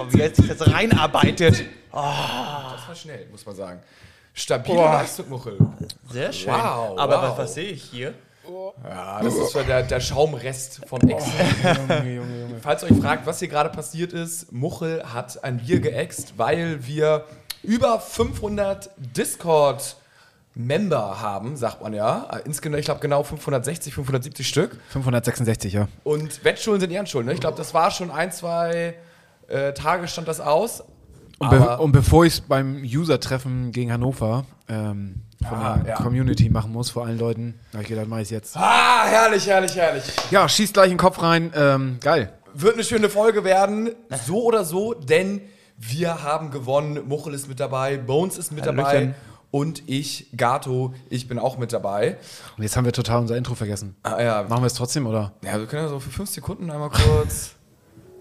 Oh, wie er sich das reinarbeitet. Das war schnell, muss man sagen. Stabile Boah. Leistung, Muchel. Sehr schön. Wow, Aber wow. Was, was sehe ich hier? Ja, das ist so der, der Schaumrest von Exen. Falls ihr euch fragt, was hier gerade passiert ist, Muchel hat ein Bier geäxt, weil wir über 500 Discord-Member haben, sagt man ja. Insgesamt, ich glaube, genau 560, 570 Stück. 566, ja. Und Wettschulden sind Ehrenschulden. Ne? Ich glaube, das war schon ein, zwei äh, Tage stand das aus. Und, be und bevor ich es beim User-Treffen gegen Hannover ähm, von Ah, der ja. Community machen muss, vor allen Leuten, habe ich gedacht, mach ich jetzt. Ah, herrlich, herrlich, herrlich. Ja, schießt gleich in den Kopf rein. Ähm, geil. Wird eine schöne Folge werden, so oder so, denn wir haben gewonnen. Muchel ist mit dabei, Bones ist mit dabei Hallöchen. und ich, Gato, ich bin auch mit dabei. Und jetzt haben wir total unser Intro vergessen. Ah, ja. Machen wir es trotzdem, oder? ja, wir können ja so für fünf Sekunden einmal kurz.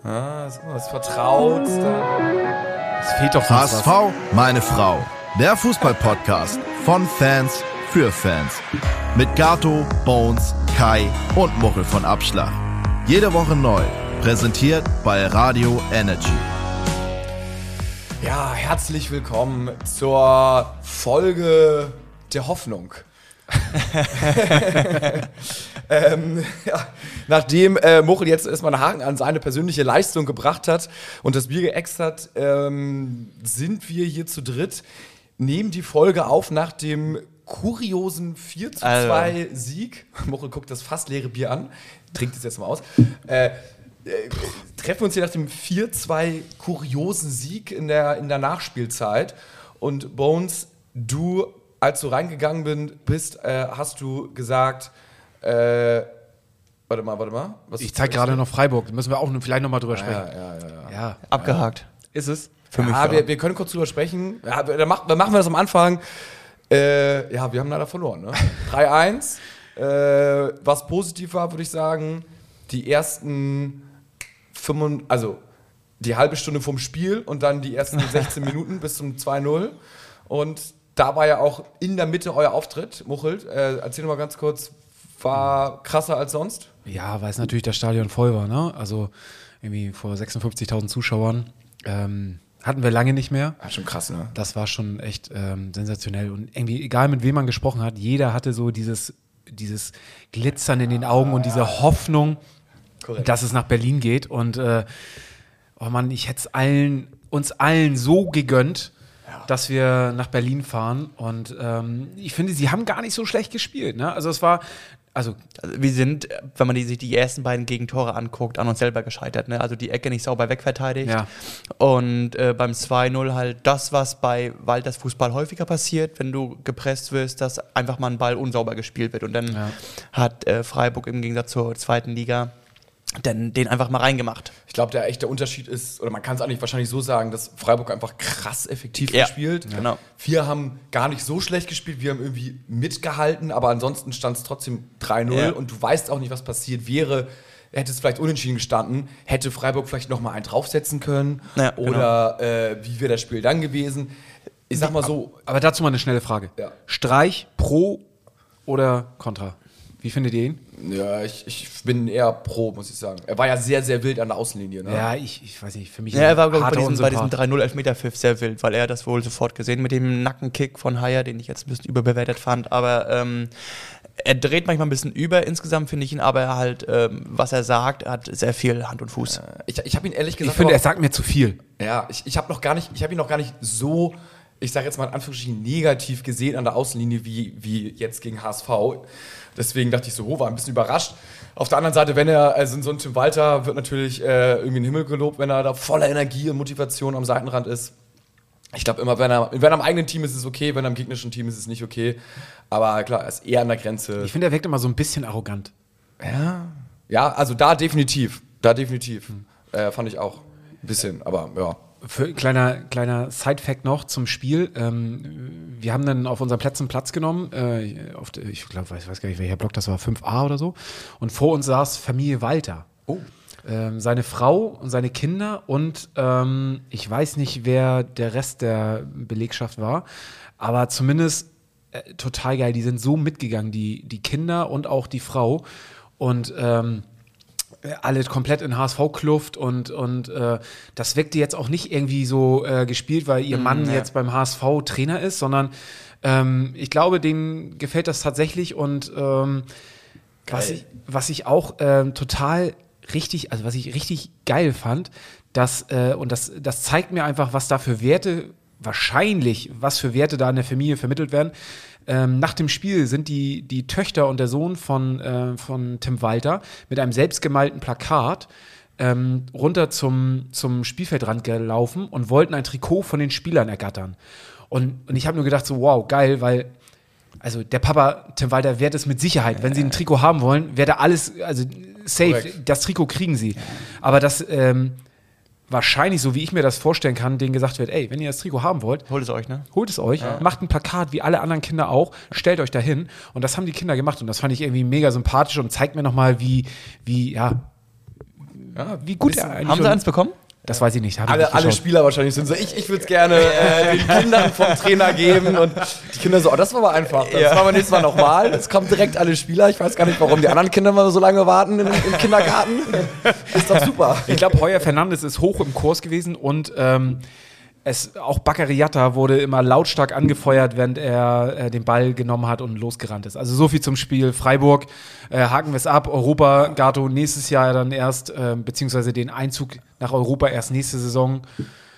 Ah, ist was vertraut. Es fehlt doch sonst was. HSV, meine Frau. Der Fußball-Podcast von Fans für Fans. Mit Gato, Bones, Kai und Muchel von Abschlag. Jede Woche neu. Präsentiert bei Radio Energy. Ja, herzlich willkommen zur Folge der Hoffnung. ähm, ja, nachdem äh, Muchel jetzt erstmal einen Haken an seine persönliche Leistung gebracht hat und das Bier geäxt hat, ähm, sind wir hier zu dritt, nehmen die Folge auf nach dem kuriosen 4 zu 2 Sieg. Muchel guckt das fast leere Bier an, trinkt es jetzt mal aus. Äh, äh, treffen uns hier nach dem 4-2 kuriosen Sieg in der, in der Nachspielzeit. Und Bones, du, als du reingegangen bin, bist, äh, hast du gesagt, äh, warte mal, warte mal. Was Ich zeige gerade noch Freiburg. Da müssen wir auch vielleicht noch mal drüber sprechen. Ja, ja, ja. ja. Ja. Abgehakt. Ist es? Für mich. Ja, ja. wir, wir können kurz drüber sprechen. Ja, dann, mach, dann machen wir das am Anfang. Äh, ja, wir haben leider verloren. Ne? 3-1. Äh, was positiv war, würde ich sagen, die ersten 5, also die halbe Stunde vom Spiel und dann die ersten 16 Minuten bis zum 2-0. Und da war ja auch in der Mitte euer Auftritt, Muchelt. Äh, erzähl mal ganz kurz, war krasser als sonst? Ja, weil es natürlich das Stadion voll war, ne? Also irgendwie vor 56.000 Zuschauern. Ähm, hatten wir lange nicht mehr. Ja, schon krass, ne? Das war schon echt ähm, sensationell. Und irgendwie, egal mit wem man gesprochen hat, jeder hatte so dieses, dieses Glitzern in den Augen und diese Hoffnung, Korrekt. dass es nach Berlin geht. Und äh, oh Mann, ich hätte es allen, uns allen so gegönnt, dass wir nach Berlin fahren. Und ähm, ich finde, sie haben gar nicht so schlecht gespielt. Ne? Also es war, also Also wir sind, wenn man die, sich die ersten beiden Gegentore anguckt, an uns selber gescheitert. Ne? Also die Ecke nicht sauber wegverteidigt. Ja. Und äh, beim 2-0 halt das, was bei Walters Fußball häufiger passiert, wenn du gepresst wirst, dass einfach mal ein Ball unsauber gespielt wird. Und dann Ja. hat äh, Freiburg im Gegensatz zur zweiten Liga dann den einfach mal reingemacht. Ich glaube, der echte Unterschied ist, oder man kann es eigentlich wahrscheinlich so sagen, dass Freiburg einfach krass effektiv Ja, gespielt. genau. Wir haben gar nicht so schlecht gespielt, wir haben irgendwie mitgehalten, aber ansonsten stand es trotzdem 3-0 Ja. und du weißt auch nicht, was passiert wäre. Hätte es vielleicht unentschieden gestanden, hätte Freiburg vielleicht noch mal einen draufsetzen können Ja, genau. oder äh, wie wäre das Spiel dann gewesen? Ich sag mal so, Aber dazu mal eine schnelle Frage. Ja. Streich pro oder contra? Wie findet ihr ihn? ja, ich, ich bin eher pro, muss ich sagen. Er war ja sehr, sehr wild an der Außenlinie. Ne? Ja, ich, ich weiß nicht, für mich Ja, er war ich, bei diesem, bei diesem Unsympath. 3-0 Elfmeterpfiff sehr wild, weil er das wohl sofort gesehen mit dem Nackenkick von Haier, den ich jetzt ein bisschen überbewertet fand. Aber ähm, er dreht manchmal ein bisschen über. Insgesamt finde ich ihn aber halt, ähm, was er sagt, hat sehr viel Hand und Fuß. Ich, ich habe ihn ehrlich Ich gesagt. finde, aber- er sagt mir zu viel. Ja, ich, ich habe noch gar nicht, ich habe ihn noch gar nicht so, ich sage jetzt mal in Anführungsstrichen negativ gesehen an der Außenlinie wie, wie jetzt gegen HSV. Deswegen dachte ich so, oh, war ein bisschen überrascht. Auf der anderen Seite, wenn er, also so ein Tim Walter wird natürlich äh, irgendwie in den Himmel gelobt, wenn er da voller Energie und Motivation am Seitenrand ist. Ich glaube immer, wenn er, wenn er am eigenen Team ist, ist es okay, wenn er im gegnerischen Team ist, ist es nicht okay. Aber klar, er ist eher an der Grenze. Ich finde, er wirkt immer so ein bisschen arrogant. ja. ja, also da definitiv. Da definitiv. Äh, fand ich auch. Ein bisschen, aber ja. Für, kleiner kleiner Side-Fact noch zum Spiel. Ähm, wir haben dann auf unseren Plätzen Platz genommen. Äh, auf ich glaube, ich weiß gar nicht, welcher Block das war, 5a oder so. Und vor uns saß Familie Walter. Oh. Ähm, seine Frau und seine Kinder und ähm, ich weiß nicht, wer der Rest der Belegschaft war, aber zumindest äh, total geil. Die sind so mitgegangen, die, die Kinder und auch die Frau. Und ähm, äh, alle komplett in HSV-Kluft und, und äh, das wirkte jetzt auch nicht irgendwie so äh, gespielt, weil ihr Mann ja. jetzt beim HSV Trainer ist, sondern ähm, ich glaube, denen gefällt das tatsächlich und ähm, was, ich, was ich auch ähm, total richtig, also was ich richtig geil fand, dass, äh, und das, das zeigt mir einfach, was da für Werte, wahrscheinlich, was für Werte da in der Familie vermittelt werden. Ähm, nach dem Spiel sind die, die Töchter und der Sohn von, äh, von Tim Walter mit einem selbstgemalten Plakat ähm, runter zum, zum Spielfeldrand gelaufen und wollten ein Trikot von den Spielern ergattern. Und, und ich habe nur gedacht, so, wow, geil, weil also der Papa, Tim Walter, wert es mit Sicherheit. Wenn sie ein Trikot haben wollen, wäre da alles, also safe, Korrekt. das Trikot kriegen sie. Aber das ähm, wahrscheinlich, so wie ich mir das vorstellen kann, denen gesagt wird, ey, wenn ihr das Trikot haben wollt, Holt es euch, ne? holt es euch, macht ein Plakat wie alle anderen Kinder auch, stellt euch dahin. Und das haben die Kinder gemacht. Und das fand ich irgendwie mega sympathisch und zeigt mir nochmal, wie, wie, ja, Ja, wie gut er eigentlich Haben sie eins bekommen? Das weiß ich nicht. hab ich Alle, alle. Spieler wahrscheinlich sind so, ich, ich würde es gerne äh, den Kindern vom Trainer geben und die Kinder so, oh, das war aber einfach, das Ja. machen wir nächstes Mal nochmal. Es kommen direkt alle Spieler, ich weiß gar nicht, warum die anderen Kinder mal so lange warten im, im Kindergarten. Ist doch super. Ich glaube, Heuer Fernandes ist hoch im Kurs gewesen und ähm, es, auch Baccariata wurde immer lautstark angefeuert, während er äh, den Ball genommen hat und losgerannt ist. Also so viel zum Spiel Freiburg. Äh, haken wir es ab. Europa, Gato nächstes Jahr dann erst, äh, beziehungsweise den Einzug nach Europa erst nächste Saison.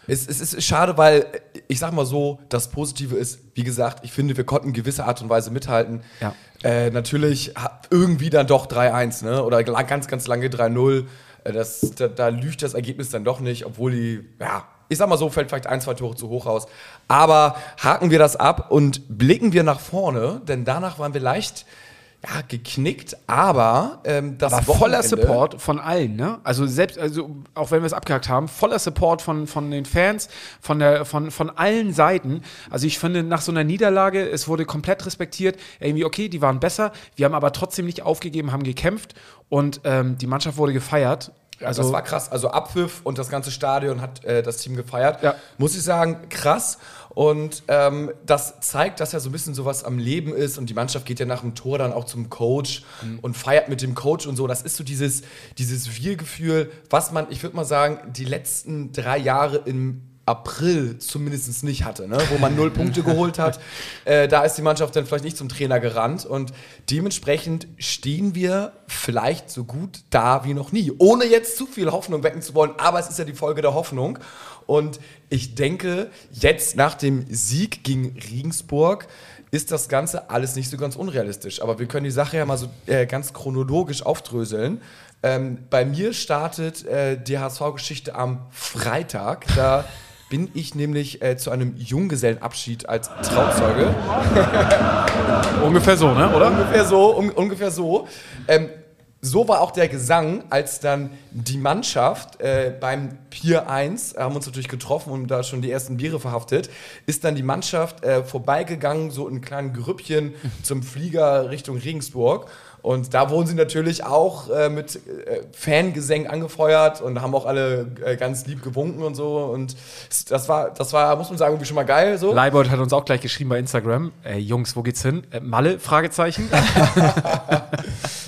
Es, es ist schade, weil ich sag mal so, das Positive ist, wie gesagt, ich finde, wir konnten in gewisser Art und Weise mithalten. Ja. Äh, natürlich irgendwie dann doch 3-1, ne? Oder ganz, ganz lange 3-0. Äh, das, da, da lügt das Ergebnis dann doch nicht, obwohl die, ja, ich sag mal so, fällt vielleicht ein, zwei Tore zu hoch raus. Aber haken wir das ab und blicken wir nach vorne, denn danach waren wir leicht ja, geknickt, aber ähm, das Aber voller Support von allen, ne? Also selbst, also auch wenn wir es abgehakt haben, voller Support von, von den Fans, von, der, von, von allen Seiten. Also ich finde, nach so einer Niederlage, es wurde komplett respektiert. Irgendwie, okay, die waren besser, wir haben aber trotzdem nicht aufgegeben, haben gekämpft und ähm, die Mannschaft wurde gefeiert. Also das war krass. Also Abpfiff und das ganze Stadion hat äh, das Team gefeiert. Ja. Muss ich sagen, krass. Und ähm, das zeigt, dass ja so ein bisschen sowas am Leben ist. Und die Mannschaft geht ja nach dem Tor dann auch zum Coach und feiert mit dem Coach und so. Das ist so dieses, dieses Wir-Gefühl, was man, ich würde mal sagen, die letzten drei Jahre im April zumindest nicht hatte, ne? wo man null Punkte geholt hat. Äh, da ist die Mannschaft dann vielleicht nicht zum Trainer gerannt und dementsprechend stehen wir vielleicht so gut da wie noch nie, ohne jetzt zu viel Hoffnung wecken zu wollen, aber es ist ja die Folge der Hoffnung und ich denke, jetzt nach dem Sieg gegen Regensburg ist das Ganze alles nicht so ganz unrealistisch. Aber wir können die Sache ja mal so äh, ganz chronologisch aufdröseln. Ähm, bei mir startet äh, die HSV-Geschichte am Freitag. Da bin ich nämlich äh, zu einem Junggesellenabschied als Trauzeuge. ungefähr so, ne? Oder? Ungefähr so, un ungefähr so. Ähm, so war auch der Gesang, als dann die Mannschaft äh, beim Pier 1, haben uns natürlich getroffen und da schon die ersten Biere verhaftet, ist dann die Mannschaft äh, vorbeigegangen, so in kleinen Grüppchen zum Flieger Richtung Regensburg. Und da wurden sie natürlich auch äh, mit äh, Fangesängen angefeuert und haben auch alle äh, ganz lieb gewunken und so. Und das war, das war, muss man sagen, irgendwie schon mal geil. So. Leibold hat uns auch gleich geschrieben bei Instagram. Äh, Jungs, wo geht's hin? Äh, Malle? Fragezeichen.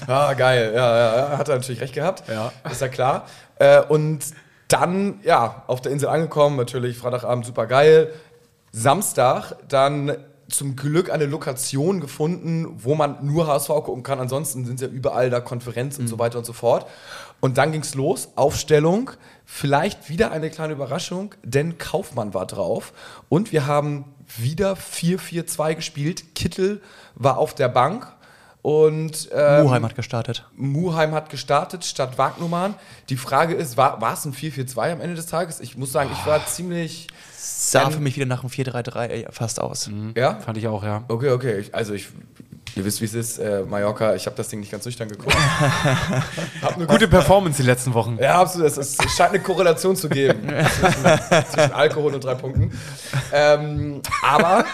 Ah, geil. Ja, ja, ja, hat er natürlich recht gehabt. Ja. Ist ja klar. Äh, und dann, ja, auf der Insel angekommen, natürlich Freitagabend super geil. Samstag dann zum Glück eine Lokation gefunden, wo man nur HSV gucken kann. Ansonsten sind ja überall da Konferenz und so weiter und so fort. Und dann ging's los. Aufstellung. Vielleicht wieder eine kleine Überraschung, denn Kaufmann war drauf. Und wir haben wieder 4-4-2 gespielt. Kittel war auf der Bank. Und ähm, Muheim hat gestartet. Muheim hat gestartet statt Wagnumann. Die Frage ist, war, war es ein 4-4-2 am Ende des Tages? Ich muss sagen, ich war ziemlich. Sah für mich wieder nach einem 4-3-3 fast aus. Ja? Fand ich auch, ja. Okay, okay. Ich, also ich. Ihr wisst, wie es ist, äh, Mallorca, ich habe das Ding nicht ganz nüchtern geguckt. hab eine Gute Performance die letzten Wochen. Ja, absolut. Es, ist, es scheint eine Korrelation zu geben zwischen, zwischen Alkohol und drei Punkten. Ähm, aber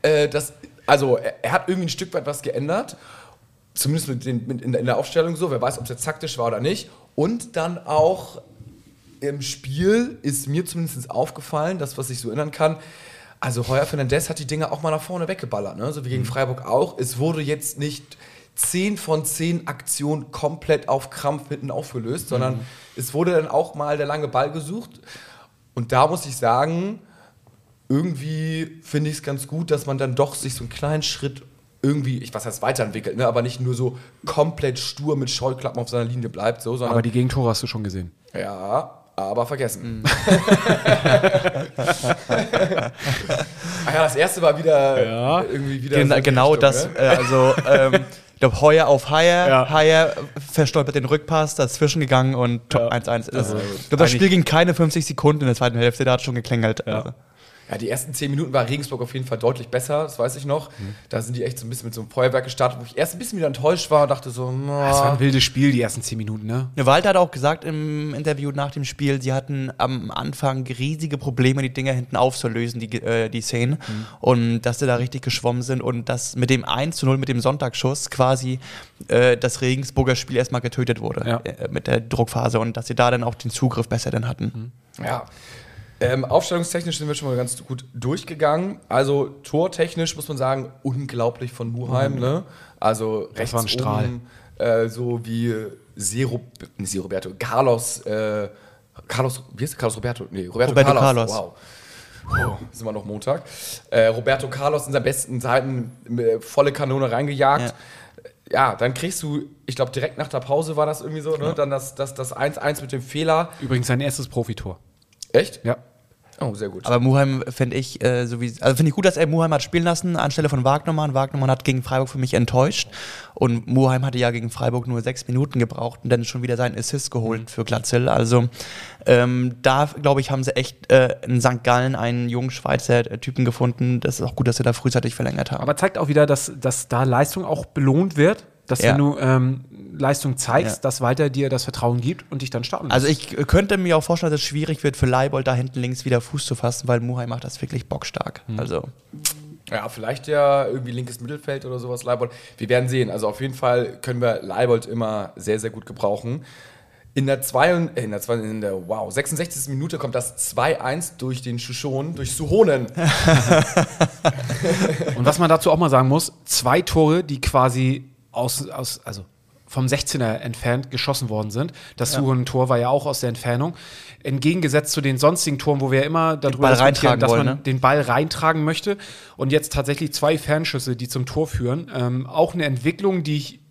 äh, das, also er, er hat irgendwie ein Stück weit was geändert. Zumindest mit den, mit in, der, in der Aufstellung so. Wer weiß, ob es jetzt taktisch war oder nicht. Und dann auch im Spiel ist mir zumindest aufgefallen, das, was ich so erinnern kann. Also Heuer Fernandez hat die Dinge auch mal nach vorne weggeballert, ne? so wie gegen Freiburg auch. Es wurde jetzt nicht 10 von 10 Aktionen komplett auf Krampf hinten aufgelöst, sondern es wurde dann auch mal der lange Ball gesucht. Und da muss ich sagen, irgendwie finde ich es ganz gut, dass man dann doch sich so einen kleinen Schritt irgendwie, ich was heißt weiterentwickelt, ne, aber nicht nur so komplett stur mit Scheuklappen auf seiner Linie bleibt, so, sondern Aber die Gegentore hast du schon gesehen. ja, aber vergessen. ah ja, das erste war wieder Ja. irgendwie wieder. Gen so genau Richtung, das, ne? äh, also ähm, ich glaube, Heuer auf Heuer, Ja. Heuer verstolpert den Rückpass, dazwischen gegangen und top 1-1. Das- Ich glaube, das Spiel ging keine 50 Sekunden in der zweiten Hälfte, da hat schon geklängelt. Also. Ja, die ersten zehn Minuten war Regensburg auf jeden Fall deutlich besser, das weiß ich noch. Mhm. Da sind die echt so ein bisschen mit so einem Feuerwerk gestartet, wo ich erst ein bisschen wieder enttäuscht war und dachte so, Das war na, ein wildes Spiel, die ersten zehn Minuten, ne? Ja, Walter hat auch gesagt im Interview nach dem Spiel, sie hatten am Anfang riesige Probleme, die Dinger hinten aufzulösen, die, äh, die Szenen. Und dass sie da richtig geschwommen sind und dass mit dem 1 zu 0, mit dem Sonntagsschuss quasi äh, das Regensburger Spiel erstmal getötet wurde Ja. äh, mit der Druckphase und dass sie da dann auch den Zugriff besser dann hatten. ja. Ähm, aufstellungstechnisch sind wir schon mal ganz gut durchgegangen. Also tortechnisch muss man sagen, unglaublich von Muheim. Ne? Also rechts war ein Strahl. oben, äh, so wie Zero, nicht Roberto, Carlos, äh, Carlos, wie heißt der? Carlos Roberto? Nee, Roberto, Roberto Carlos. Carlos. Wow. Oh, sind wir noch Montag. Äh, Roberto Carlos in seinen besten Zeiten äh, volle Kanone reingejagt. Ja. dann kriegst du, ich glaube, direkt nach der Pause war das irgendwie so, ne? Dann das 1-1 das, das 1-1 mit dem Fehler. Übrigens sein erstes Profitor. Echt? Ja. Oh, sehr gut. Aber Muheim finde ich, äh, so wie, also finde ich gut, dass er Muheim hat spielen lassen anstelle von Wagnermann. Wagnermann hat gegen Freiburg für mich enttäuscht und Muheim hatte ja gegen Freiburg nur sechs Minuten gebraucht und dann schon wieder seinen Assist geholt für Glatzel. Also ähm, da glaube ich haben sie echt äh, in St. Gallen einen jungen Schweizer äh, Typen gefunden. Das ist auch gut, dass sie da frühzeitig verlängert haben. Aber zeigt auch wieder, dass, dass da Leistung auch belohnt wird. Dass Ja. wenn du ähm, Leistung zeigst, Ja. dass Walter dir das Vertrauen gibt und dich dann starten also lässt. ich äh, könnte mir auch vorstellen, dass es schwierig wird für Leibold da hinten links wieder Fuß zu fassen, weil Muheim macht das wirklich bockstark. Also Ja, vielleicht ja irgendwie linkes Mittelfeld oder sowas, Leibold. Wir werden sehen. Also auf jeden Fall können wir Leibold immer sehr, sehr gut gebrauchen. In der, zwei, und- äh, in der, zwei, in der wow, 66. Minute kommt das 2-1 durch den Schuschon, durch Suhonen. Und was man dazu auch mal sagen muss, zwei Tore, die quasi aus, aus also vom 16er entfernt geschossen worden sind. Das Suhonen-Tor war ja auch aus der Entfernung. Entgegengesetzt zu den sonstigen Toren, wo wir immer darüber diskutieren, reintragen dass wollen, man ne? den Ball reintragen möchte. Und jetzt tatsächlich zwei Fernschüsse, die zum Tor führen. Ähm, auch eine Entwicklung, die ich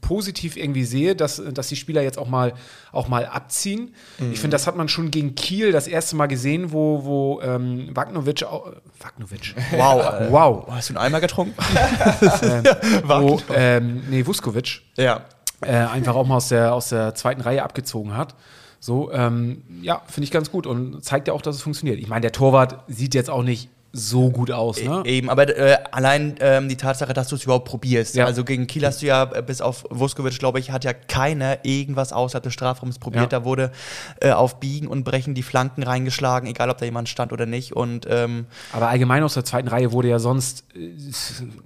positiv irgendwie sehe, dass, dass die Spieler jetzt auch mal, auch mal abziehen. Ich finde, das hat man schon gegen Kiel das erste Mal gesehen, wo, wo ähm, Wagnovic, au- äh, Wagnovic, wow. Äh, wow, Hast du einen Eimer getrunken? wo, ähm, nee, Vuskovic ja. äh, einfach auch mal aus der, aus der zweiten Reihe abgezogen hat. So, ähm, ja, finde ich ganz gut und zeigt ja auch, dass es funktioniert. Ich meine, der Torwart sieht jetzt auch nicht so gut aus, ne? Eben, aber äh, allein ähm, die Tatsache, dass du es überhaupt probierst. Ja. Also gegen Kiel hast du ja, äh, bis auf Vuskovic, glaube ich, hat ja keiner irgendwas außerhalb des Strafraums probiert. Ja. Da wurde äh, auf Biegen und Brechen die Flanken reingeschlagen, egal ob da jemand stand oder nicht. Und ähm, Aber allgemein aus der zweiten Reihe wurde ja sonst äh,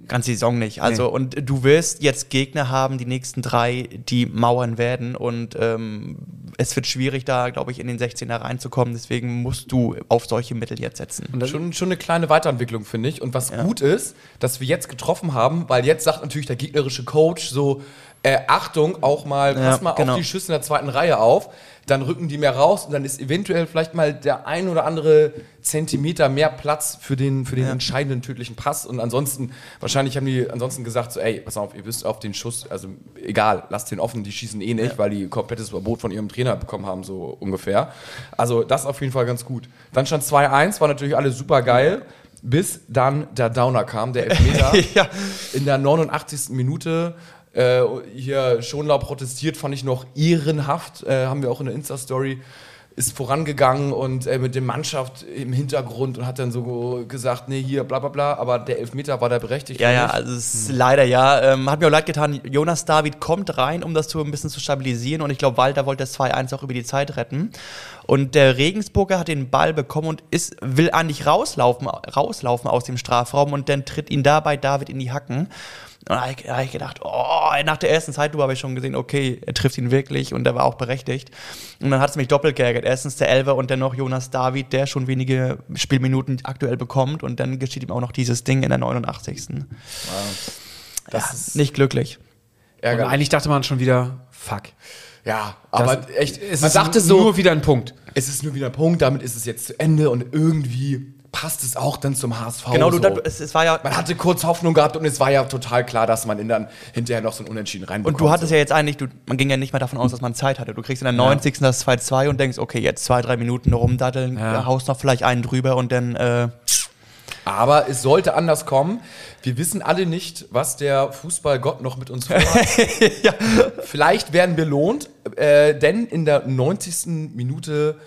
ganze Saison nicht. Also, Nee. und du wirst jetzt Gegner haben, die nächsten drei, die mauern werden. Und ähm, es wird schwierig, da, glaube ich, in den 16er reinzukommen. Deswegen musst du auf solche Mittel jetzt setzen. Und das- Schon, schon eine kleine Weiterentwicklung, finde ich. Und was gut ist, dass wir jetzt getroffen haben, weil jetzt sagt natürlich der gegnerische Coach so, äh, Achtung, auch mal, pass Ja, mal genau. auf die Schüsse in der zweiten Reihe auf. Dann rücken die mehr raus und dann ist eventuell vielleicht mal der ein oder andere Zentimeter mehr Platz für den, für den Ja. entscheidenden tödlichen Pass. Und ansonsten, wahrscheinlich haben die ansonsten gesagt, so, ey, pass auf, ihr wisst auf den Schuss, also egal, lasst den offen, die schießen eh nicht, weil die komplettes Verbot von ihrem Trainer bekommen haben, so ungefähr. Also das auf jeden Fall ganz gut. Dann stand 2-1, war natürlich alles super geil, bis dann der Downer kam, der Elfmeter. ja. In der 89. Minute äh, hier Schonlau protestiert, fand ich noch ehrenhaft. Äh, haben wir auch in der Insta-Story. Ist vorangegangen und äh, mit der Mannschaft im Hintergrund und hat dann so gesagt, nee, hier, bla bla bla. Aber der Elfmeter war da berechtigt. Ja, ja, also es ist leider ja. Ähm, hat mir auch leid getan, Jonas David kommt rein, um das so ein bisschen zu stabilisieren und ich glaube, Walter wollte das 2-1 auch über die Zeit retten. Und der Regensburger hat den Ball bekommen und ist, will eigentlich rauslaufen, rauslaufen aus dem Strafraum und dann tritt ihn dabei David in die Hacken. Und da habe ich, da hab ich gedacht, oh, nach der ersten Zeitlupe habe ich schon gesehen, okay, er trifft ihn wirklich und er war auch berechtigt. Und dann hat es mich doppelt geärgert. Erstens der Elfer und dann noch Jonas David, der schon wenige Spielminuten aktuell bekommt und dann geschieht ihm auch noch dieses Ding in der 89. Das ja, ist nicht glücklich. ärgerlich. Und eigentlich dachte man schon wieder, fuck. ja, aber Das- echt, Es man ist dachte so, nur wieder ein Punkt. es ist nur wieder ein Punkt, damit ist es jetzt zu Ende und irgendwie passt es auch dann zum HSV. Genau, du, so. da- es, es war ja. man hatte kurz Hoffnung gehabt und es war ja total klar, dass man in dann hinterher noch so ein Unentschieden reinbekommt. Und du hattest so. ja jetzt eigentlich, du, man ging ja nicht mehr davon aus, dass man Zeit hatte. Du kriegst in der 90. das 2-2 und denkst, okay, jetzt zwei, drei Minuten rumdatteln, Ja. haust noch vielleicht einen drüber und dann, äh, Aber es sollte anders kommen. Wir wissen alle nicht, was der Fußballgott noch mit uns vorhat. Vielleicht werden belohnt, äh, denn in der 90. Minute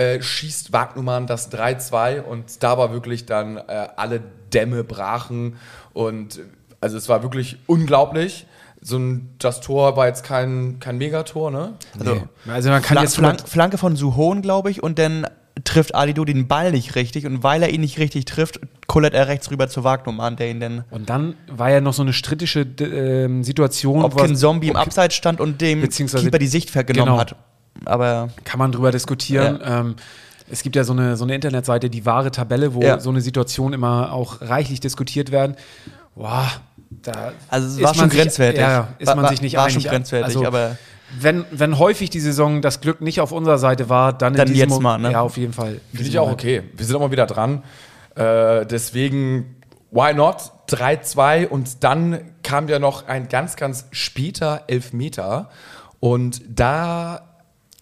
äh, schießt Wagnumann das 3-2 und da war wirklich dann äh, alle Dämme brachen und äh, also es war wirklich unglaublich. So ein, das Tor war jetzt kein, kein Megator, ne? also, Also man kann Flan jetzt Flan Flanke von Suhon, glaube ich, und dann trifft Alido den Ball nicht richtig und weil er ihn nicht richtig trifft, kullert er rechts rüber zu Wagnumann, der ihn dann, Und dann war ja noch so eine strittische ähm, Situation, ob wo- kein Zombie im Abseits stand und dem Keeper die Sicht vergenommen Genau. hat. Aber kann man drüber diskutieren. Ähm, es gibt ja so eine, so eine Internetseite, die wahre Tabelle, wo Ja. so eine Situation immer auch reichlich diskutiert werden. Boah, da Also es ist war man schon sich- grenzwertig. Ja, ist War- man war- sich nicht war einig. schon grenzwertig, also, aber- wenn, wenn häufig die Saison das Glück nicht auf unserer Seite war, dann, Dann in diesem jetzt mal, ne? Ja, auf jeden Fall. In Finde ich auch okay. Wir sind auch mal wieder dran. Äh, deswegen, why not? 3-2 und dann kam ja noch ein ganz, ganz später Elfmeter. Und da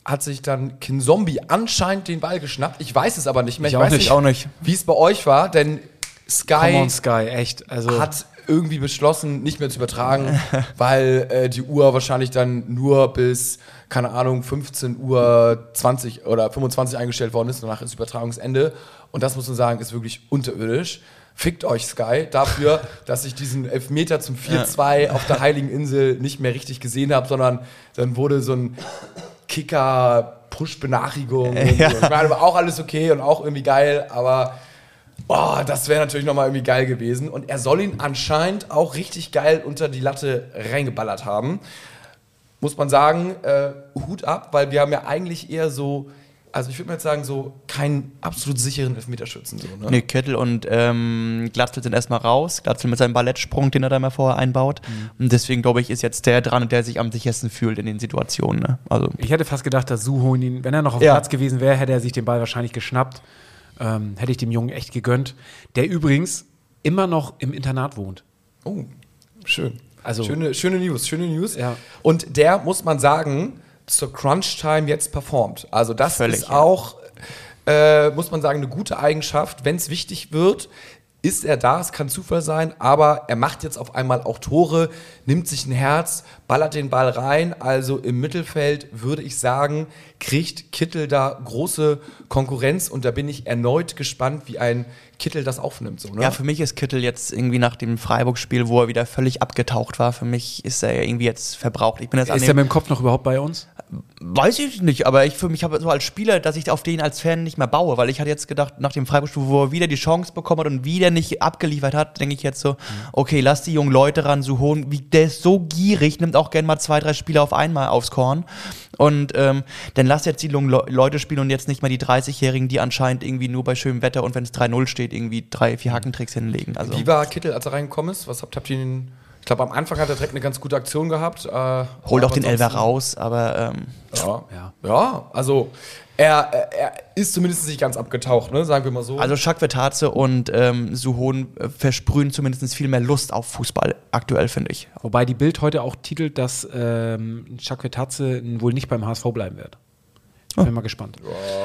hat sich dann Kinzombie anscheinend den Ball geschnappt. Ich weiß es aber nicht mehr. Ich auch weiß nicht. Ich auch nicht. wie es bei euch war, denn Sky on, Sky, echt. Also, hat irgendwie beschlossen, nicht mehr zu übertragen, weil äh, die Uhr wahrscheinlich dann nur bis, keine Ahnung, 15 Uhr 20 oder 25 eingestellt worden ist. Danach ist Übertragungsende. Und das muss man sagen, ist wirklich unterirdisch. Fickt euch Sky dafür, dass ich diesen Elfmeter zum 4-2 auf der Heiligen Insel nicht mehr richtig gesehen habe, sondern dann wurde so ein Kicker-Push-Benachrichtigung. und so. Ich meine, war auch alles okay und auch irgendwie geil, aber Oh, das wäre natürlich nochmal irgendwie geil gewesen. Und er soll ihn anscheinend auch richtig geil unter die Latte reingeballert haben. Muss man sagen, äh, Hut ab, weil wir haben ja eigentlich eher so, also ich würde mal jetzt sagen, so keinen absolut sicheren Elfmeterschützen. So, ne? Nee, Kittel und ähm, Glatzel sind erstmal raus. Glatzel mit seinem Ballettsprung, den er da mal vorher einbaut. Mhm. Und deswegen, glaube ich, ist jetzt der dran, der sich am sichersten fühlt in den Situationen. Ne? Also, ich hätte fast gedacht, dass Suhoin ihn, wenn er noch auf Ja. Platz gewesen wäre, hätte er sich den Ball wahrscheinlich geschnappt. Ähm, hätte ich dem Jungen echt gegönnt. Der übrigens immer noch im Internat wohnt. Oh, schön. Also- schöne, schöne News, schöne News. Ja. Und der, muss man sagen, zur Crunch-Time jetzt performt. Also das Völlig, ist auch, äh, muss man sagen, eine gute Eigenschaft. Wenn es wichtig wird, ist er da, es kann Zufall sein, aber er macht jetzt auf einmal auch Tore, nimmt sich ein Herz, ballert den Ball rein. Also im Mittelfeld würde ich sagen, kriegt Kittel da große Konkurrenz und da bin ich erneut gespannt, wie ein Kittel das aufnimmt. So, ne? ja, für mich ist Kittel jetzt irgendwie nach dem Freiburg-Spiel, wo er wieder völlig abgetaucht war, für mich ist er irgendwie jetzt verbraucht. Ich bin jetzt Ist er mit dem Kopf noch überhaupt bei uns? Weiß ich nicht, aber ich für mich habe so als Spieler, dass ich auf den als Fan nicht mehr baue, weil ich hatte jetzt gedacht, nach dem Freiburg-Spiel, wo er wieder die Chance bekommen hat und wieder nicht abgeliefert hat, denke ich jetzt so, okay, lass die jungen Leute ran, so hohen, wie, der ist so gierig, nimmt auch gerne mal zwei, drei Spieler auf einmal aufs Korn und ähm, dann lass jetzt die jungen Le Leute spielen und jetzt nicht mal die 30-Jährigen, die anscheinend irgendwie nur bei schönem Wetter und wenn es 3-0 steht, irgendwie drei, vier Hackentricks hinlegen. Also Wie war Kittel, als er reingekommen ist? Was habt, habt ihr ihn? Ich glaube, am Anfang hat er direkt eine ganz gute Aktion gehabt. Äh, hol aber doch den Elfer ansonsten- raus, aber ähm, Ja. Ja. ja, also er, er, ist zumindest nicht ganz abgetaucht, ne? sagen wir mal so. Also Schakvetazze und ähm, Suhon äh, versprühen zumindest viel mehr Lust auf Fußball aktuell, finde ich. Wobei die Bild heute auch titelt, dass ähm, Chakwetadze wohl nicht beim HSV bleiben wird. Ich bin mal gespannt.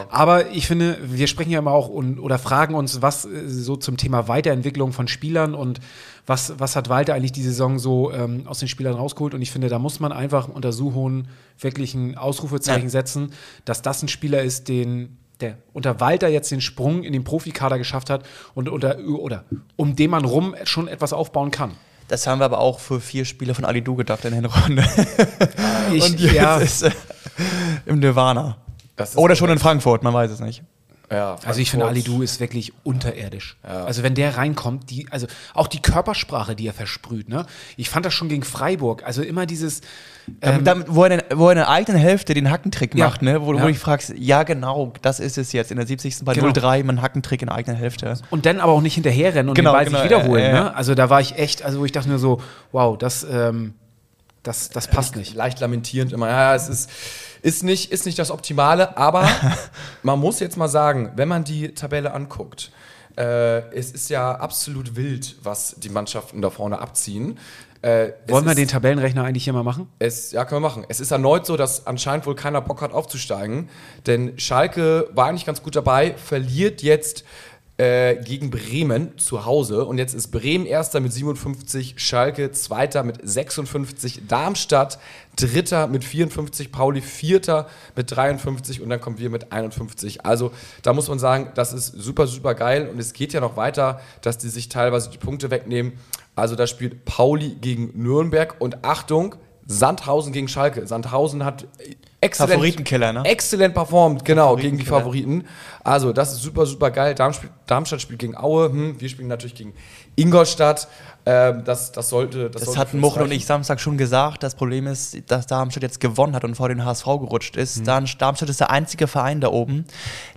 Aber ich finde, wir sprechen ja immer auch und, oder fragen uns, was äh, so zum Thema Weiterentwicklung von Spielern und was, was hat Walter eigentlich die Saison so ähm, aus den Spielern rausgeholt. Und ich finde, da muss man einfach unter Suhohn wirklich ein Ausrufezeichen Ja. setzen, dass das ein Spieler ist, den der unter Walter jetzt den Sprung in den Profikader geschafft hat und unter, oder um den man rum schon etwas aufbauen kann. Das haben wir aber auch für vier Spiele von Ali Du gedacht in der Hinrunde. Ich, Und jetzt ja, ist äh, im Nirvana. Das ist- Oder schon in Frankfurt, man weiß es nicht. ja, Also ich finde, Ali Du ist wirklich unterirdisch. Also wenn der reinkommt, die, also auch die Körpersprache, die er versprüht, ne? Ich fand das schon gegen Freiburg. Also immer dieses, Damit, damit, wo, er den, wo er in der eigenen Hälfte den Hackentrick Ja. macht, ne? wo, wo Ja. du dich fragst, ja genau, das ist es jetzt in der 70. bei Genau. 0-3, man Hackentrick in der eigenen Hälfte. und dann aber auch nicht hinterherrennen und Genau, den Ball genau, sich wiederholen. äh, äh, Ne? Also da war ich echt, also wo ich dachte mir so, wow, das, ähm, Das, das passt nicht. leicht lamentierend immer. Ja, es ist, ist, nicht, ist nicht das Optimale, aber man muss jetzt mal sagen, wenn man die Tabelle anguckt, äh, es ist ja absolut wild, was die Mannschaften da vorne abziehen. Äh, Wollen wir ist- den Tabellenrechner eigentlich hier mal machen? Es, ja, können wir machen. Es ist erneut so, dass anscheinend wohl keiner Bock hat aufzusteigen. Denn Schalke war eigentlich ganz gut dabei, verliert jetzt äh, gegen Bremen zu Hause. Und jetzt ist Bremen Erster mit 57, Schalke Zweiter mit 56, Darmstadt Dritter mit 54, Pauli Vierter mit 53 und dann kommen wir mit 51. Also da muss man sagen, das ist super, super geil. Und es geht ja noch weiter, dass die sich teilweise die Punkte wegnehmen. Also da spielt Pauli gegen Nürnberg und Achtung, Sandhausen gegen Schalke. Sandhausen hat exzellent, Favoritenkiller, ne? exzellent performt, genau, gegen die Favoriten. Also das ist super, super geil. Darmstadt spielt gegen Aue, hm, wir spielen natürlich gegen Ingolstadt. Ähm, das, das sollte Das, Das sollte hatten Muchel und ich Samstag schon gesagt. Das Problem ist, dass Darmstadt jetzt gewonnen hat und vor den HSV gerutscht ist. Mhm. Dann Darmstadt ist der einzige Verein da oben,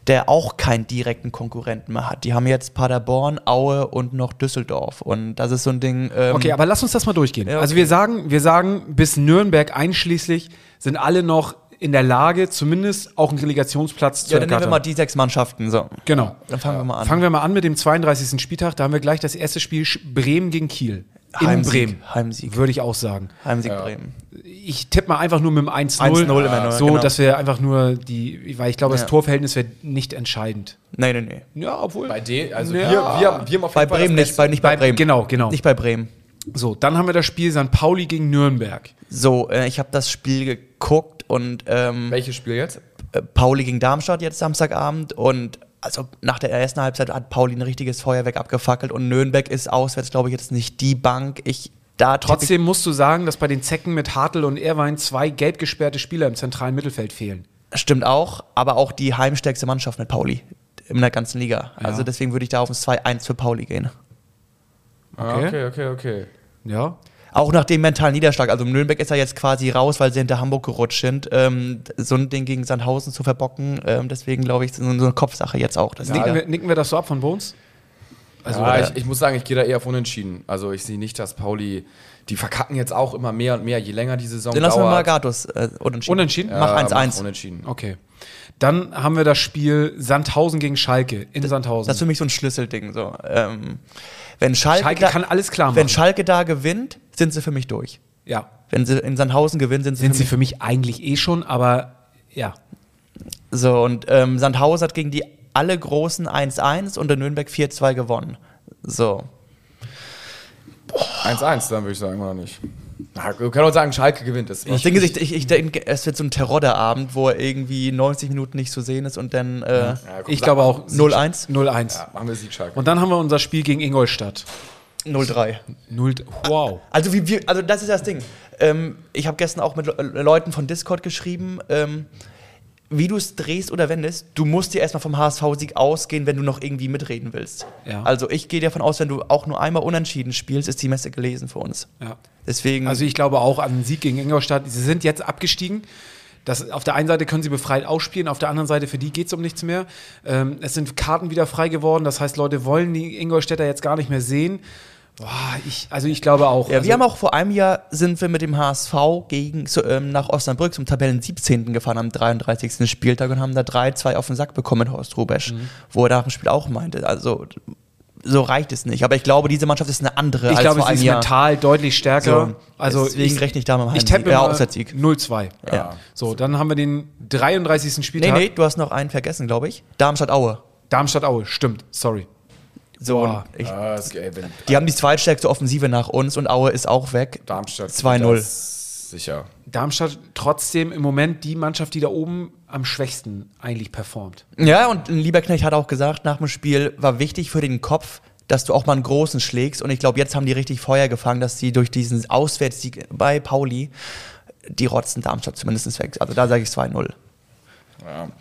der auch keinen direkten Konkurrenten mehr hat. Die haben jetzt Paderborn, Aue und noch Düsseldorf. Und das ist so ein Ding. Ähm, Okay, aber lass uns das mal durchgehen. Ja, Also okay. wir sagen, wir sagen, bis Nürnberg einschließlich sind alle noch in der Lage, zumindest auch einen Relegationsplatz zu ja, dann nehmen wir ergattern. mal die sechs Mannschaften. So. Genau. Dann fangen wir mal an. Fangen wir mal an mit dem 32. Spieltag. Da haben wir gleich das erste Spiel Bremen gegen Kiel. In Heimsieg, Bremen. Heimsieg. Würde ich auch sagen. Heimsieg Bremen. Ich tippe mal einfach nur mit dem 1-0. 1-0 immer nur, So, genau. dass wir einfach nur die, weil ich glaube, das Ja. Torverhältnis wäre nicht entscheidend. Nee, nee, nee. Ja, obwohl. Bei D, also Ja. wir, wir, haben- wir haben auf Bei jeden Fall Bremen das nicht, bei, nicht bei, Bei- Bremen. genau, genau. Nicht bei Bremen. So, dann haben wir das Spiel St. Pauli gegen Nürnberg. So, äh, ich habe das Spiel geguckt und ähm, Welches Spiel jetzt? äh, Pauli gegen Darmstadt jetzt Samstagabend und also nach der ersten Halbzeit hat Pauli ein richtiges Feuerwerk abgefackelt und Nürnberg ist auswärts, glaube ich, jetzt nicht die Bank. Ich da Trotzdem musst du sagen, dass bei den Zecken mit Hartl und Erwein zwei gelb gesperrte Spieler im zentralen Mittelfeld fehlen. stimmt auch, aber auch die heimstärkste Mannschaft mit Pauli in der ganzen Liga. Also deswegen würde ich da auf ein 2-1 für Pauli gehen. Ah, okay, okay, okay. Ja. Auch nach dem mentalen Niederschlag. Also Nürnberg ist ja jetzt quasi raus, weil sie hinter Hamburg gerutscht sind. Ähm, so ein Ding gegen Sandhausen zu verbocken, ähm, deswegen glaube ich, ist so eine Kopfsache jetzt auch. Das Nicken, wir, nicken wir das so ab von Bones? Also äh, ich, ich muss sagen, ich gehe da eher auf Unentschieden. Also ich sehe nicht, dass Pauli, die verkacken jetzt auch immer mehr und mehr, je länger die Saison Dann lassen wir dauert. mal Gatos äh, unentschieden. Unentschieden? Ja, Mach mach 1-1. Unentschieden. Okay. Dann haben wir das Spiel Sandhausen gegen Schalke in Sandhausen. Das ist für mich so ein Schlüsselding. So. Ähm, wenn Schalke, Schalke da, kann alles klar machen. Wenn Schalke da gewinnt, sind sie für mich durch. ja. Wenn sie in Sandhausen gewinnen, sind sie Sind für sie mich für mich eigentlich eh schon, aber ja. So, und ähm, Sandhausen hat gegen die alle großen 1-1 und der Nürnberg 4-2 gewonnen. So. 1-1, dann würde ich sagen, oder nicht? Na, wir können auch sagen, Schalke gewinnt es. Ich denke, ich, ich, ich denke, es wird so ein Terrorabend, wo er irgendwie 90 Minuten nicht zu sehen ist und dann äh, Ja, komm, Ich glaube auch 0-1, 0-1. Ja, machen wir Sieg Schalke. Und dann haben wir unser Spiel gegen Ingolstadt. 0-3. 0 wow. Also, wie, wie, also das ist das Ding. Ähm, ich habe gestern auch mit Le Leuten von Discord geschrieben, ähm, wie du es drehst oder wendest, du musst dir erstmal vom HSV-Sieg ausgehen, wenn du noch irgendwie mitreden willst. Ja. Also ich gehe davon aus, wenn du auch nur einmal unentschieden spielst, ist die Messe gelesen für uns. Ja. Deswegen, Also ich glaube auch an einen Sieg gegen Ingolstadt. Sie sind jetzt abgestiegen. Das, auf der einen Seite können sie befreit ausspielen, auf der anderen Seite für die geht es um nichts mehr. Ähm, es sind Karten wieder frei geworden, das heißt, Leute wollen die Ingolstädter jetzt gar nicht mehr sehen. Boah, ich, also ich glaube auch. Ja, also, wir haben auch vor einem Jahr sind wir mit dem HSV gegen, zu, ähm, nach Osnabrück zum Tabellen 17. gefahren am 33. Spieltag und haben da 3-2 auf den Sack bekommen Horst Rubesch, Mhm. wo er nach dem Spiel auch meinte, also so reicht es nicht. Aber ich glaube, diese Mannschaft ist eine andere ich als glaube, vor sie einem ist Jahr. mental deutlich stärker. So, also deswegen ich, rechne ich da dem ich tippe ja, mal Auswärtssieg. 0-2. Ja. So, dann haben wir den 33. Nee, Spieltag. nee, du hast noch einen vergessen, glaube ich. Darmstadt-Aue. Darmstadt-Aue, stimmt, sorry. So, und ich, Ah, wenn die haben die zweitstärkste Offensive nach uns und Aue ist auch weg. Darmstadt 2-0. das Sicher. Darmstadt trotzdem im Moment die Mannschaft, die da oben am schwächsten eigentlich performt. Ja, und Lieberknecht hat auch gesagt, nach dem Spiel war wichtig für den Kopf, dass du auch mal einen großen schlägst. Und ich glaube, jetzt haben die richtig Feuer gefangen, dass sie durch diesen Auswärtssieg bei Pauli die rotzen Darmstadt zumindest weg. Also da sage ich 2-0.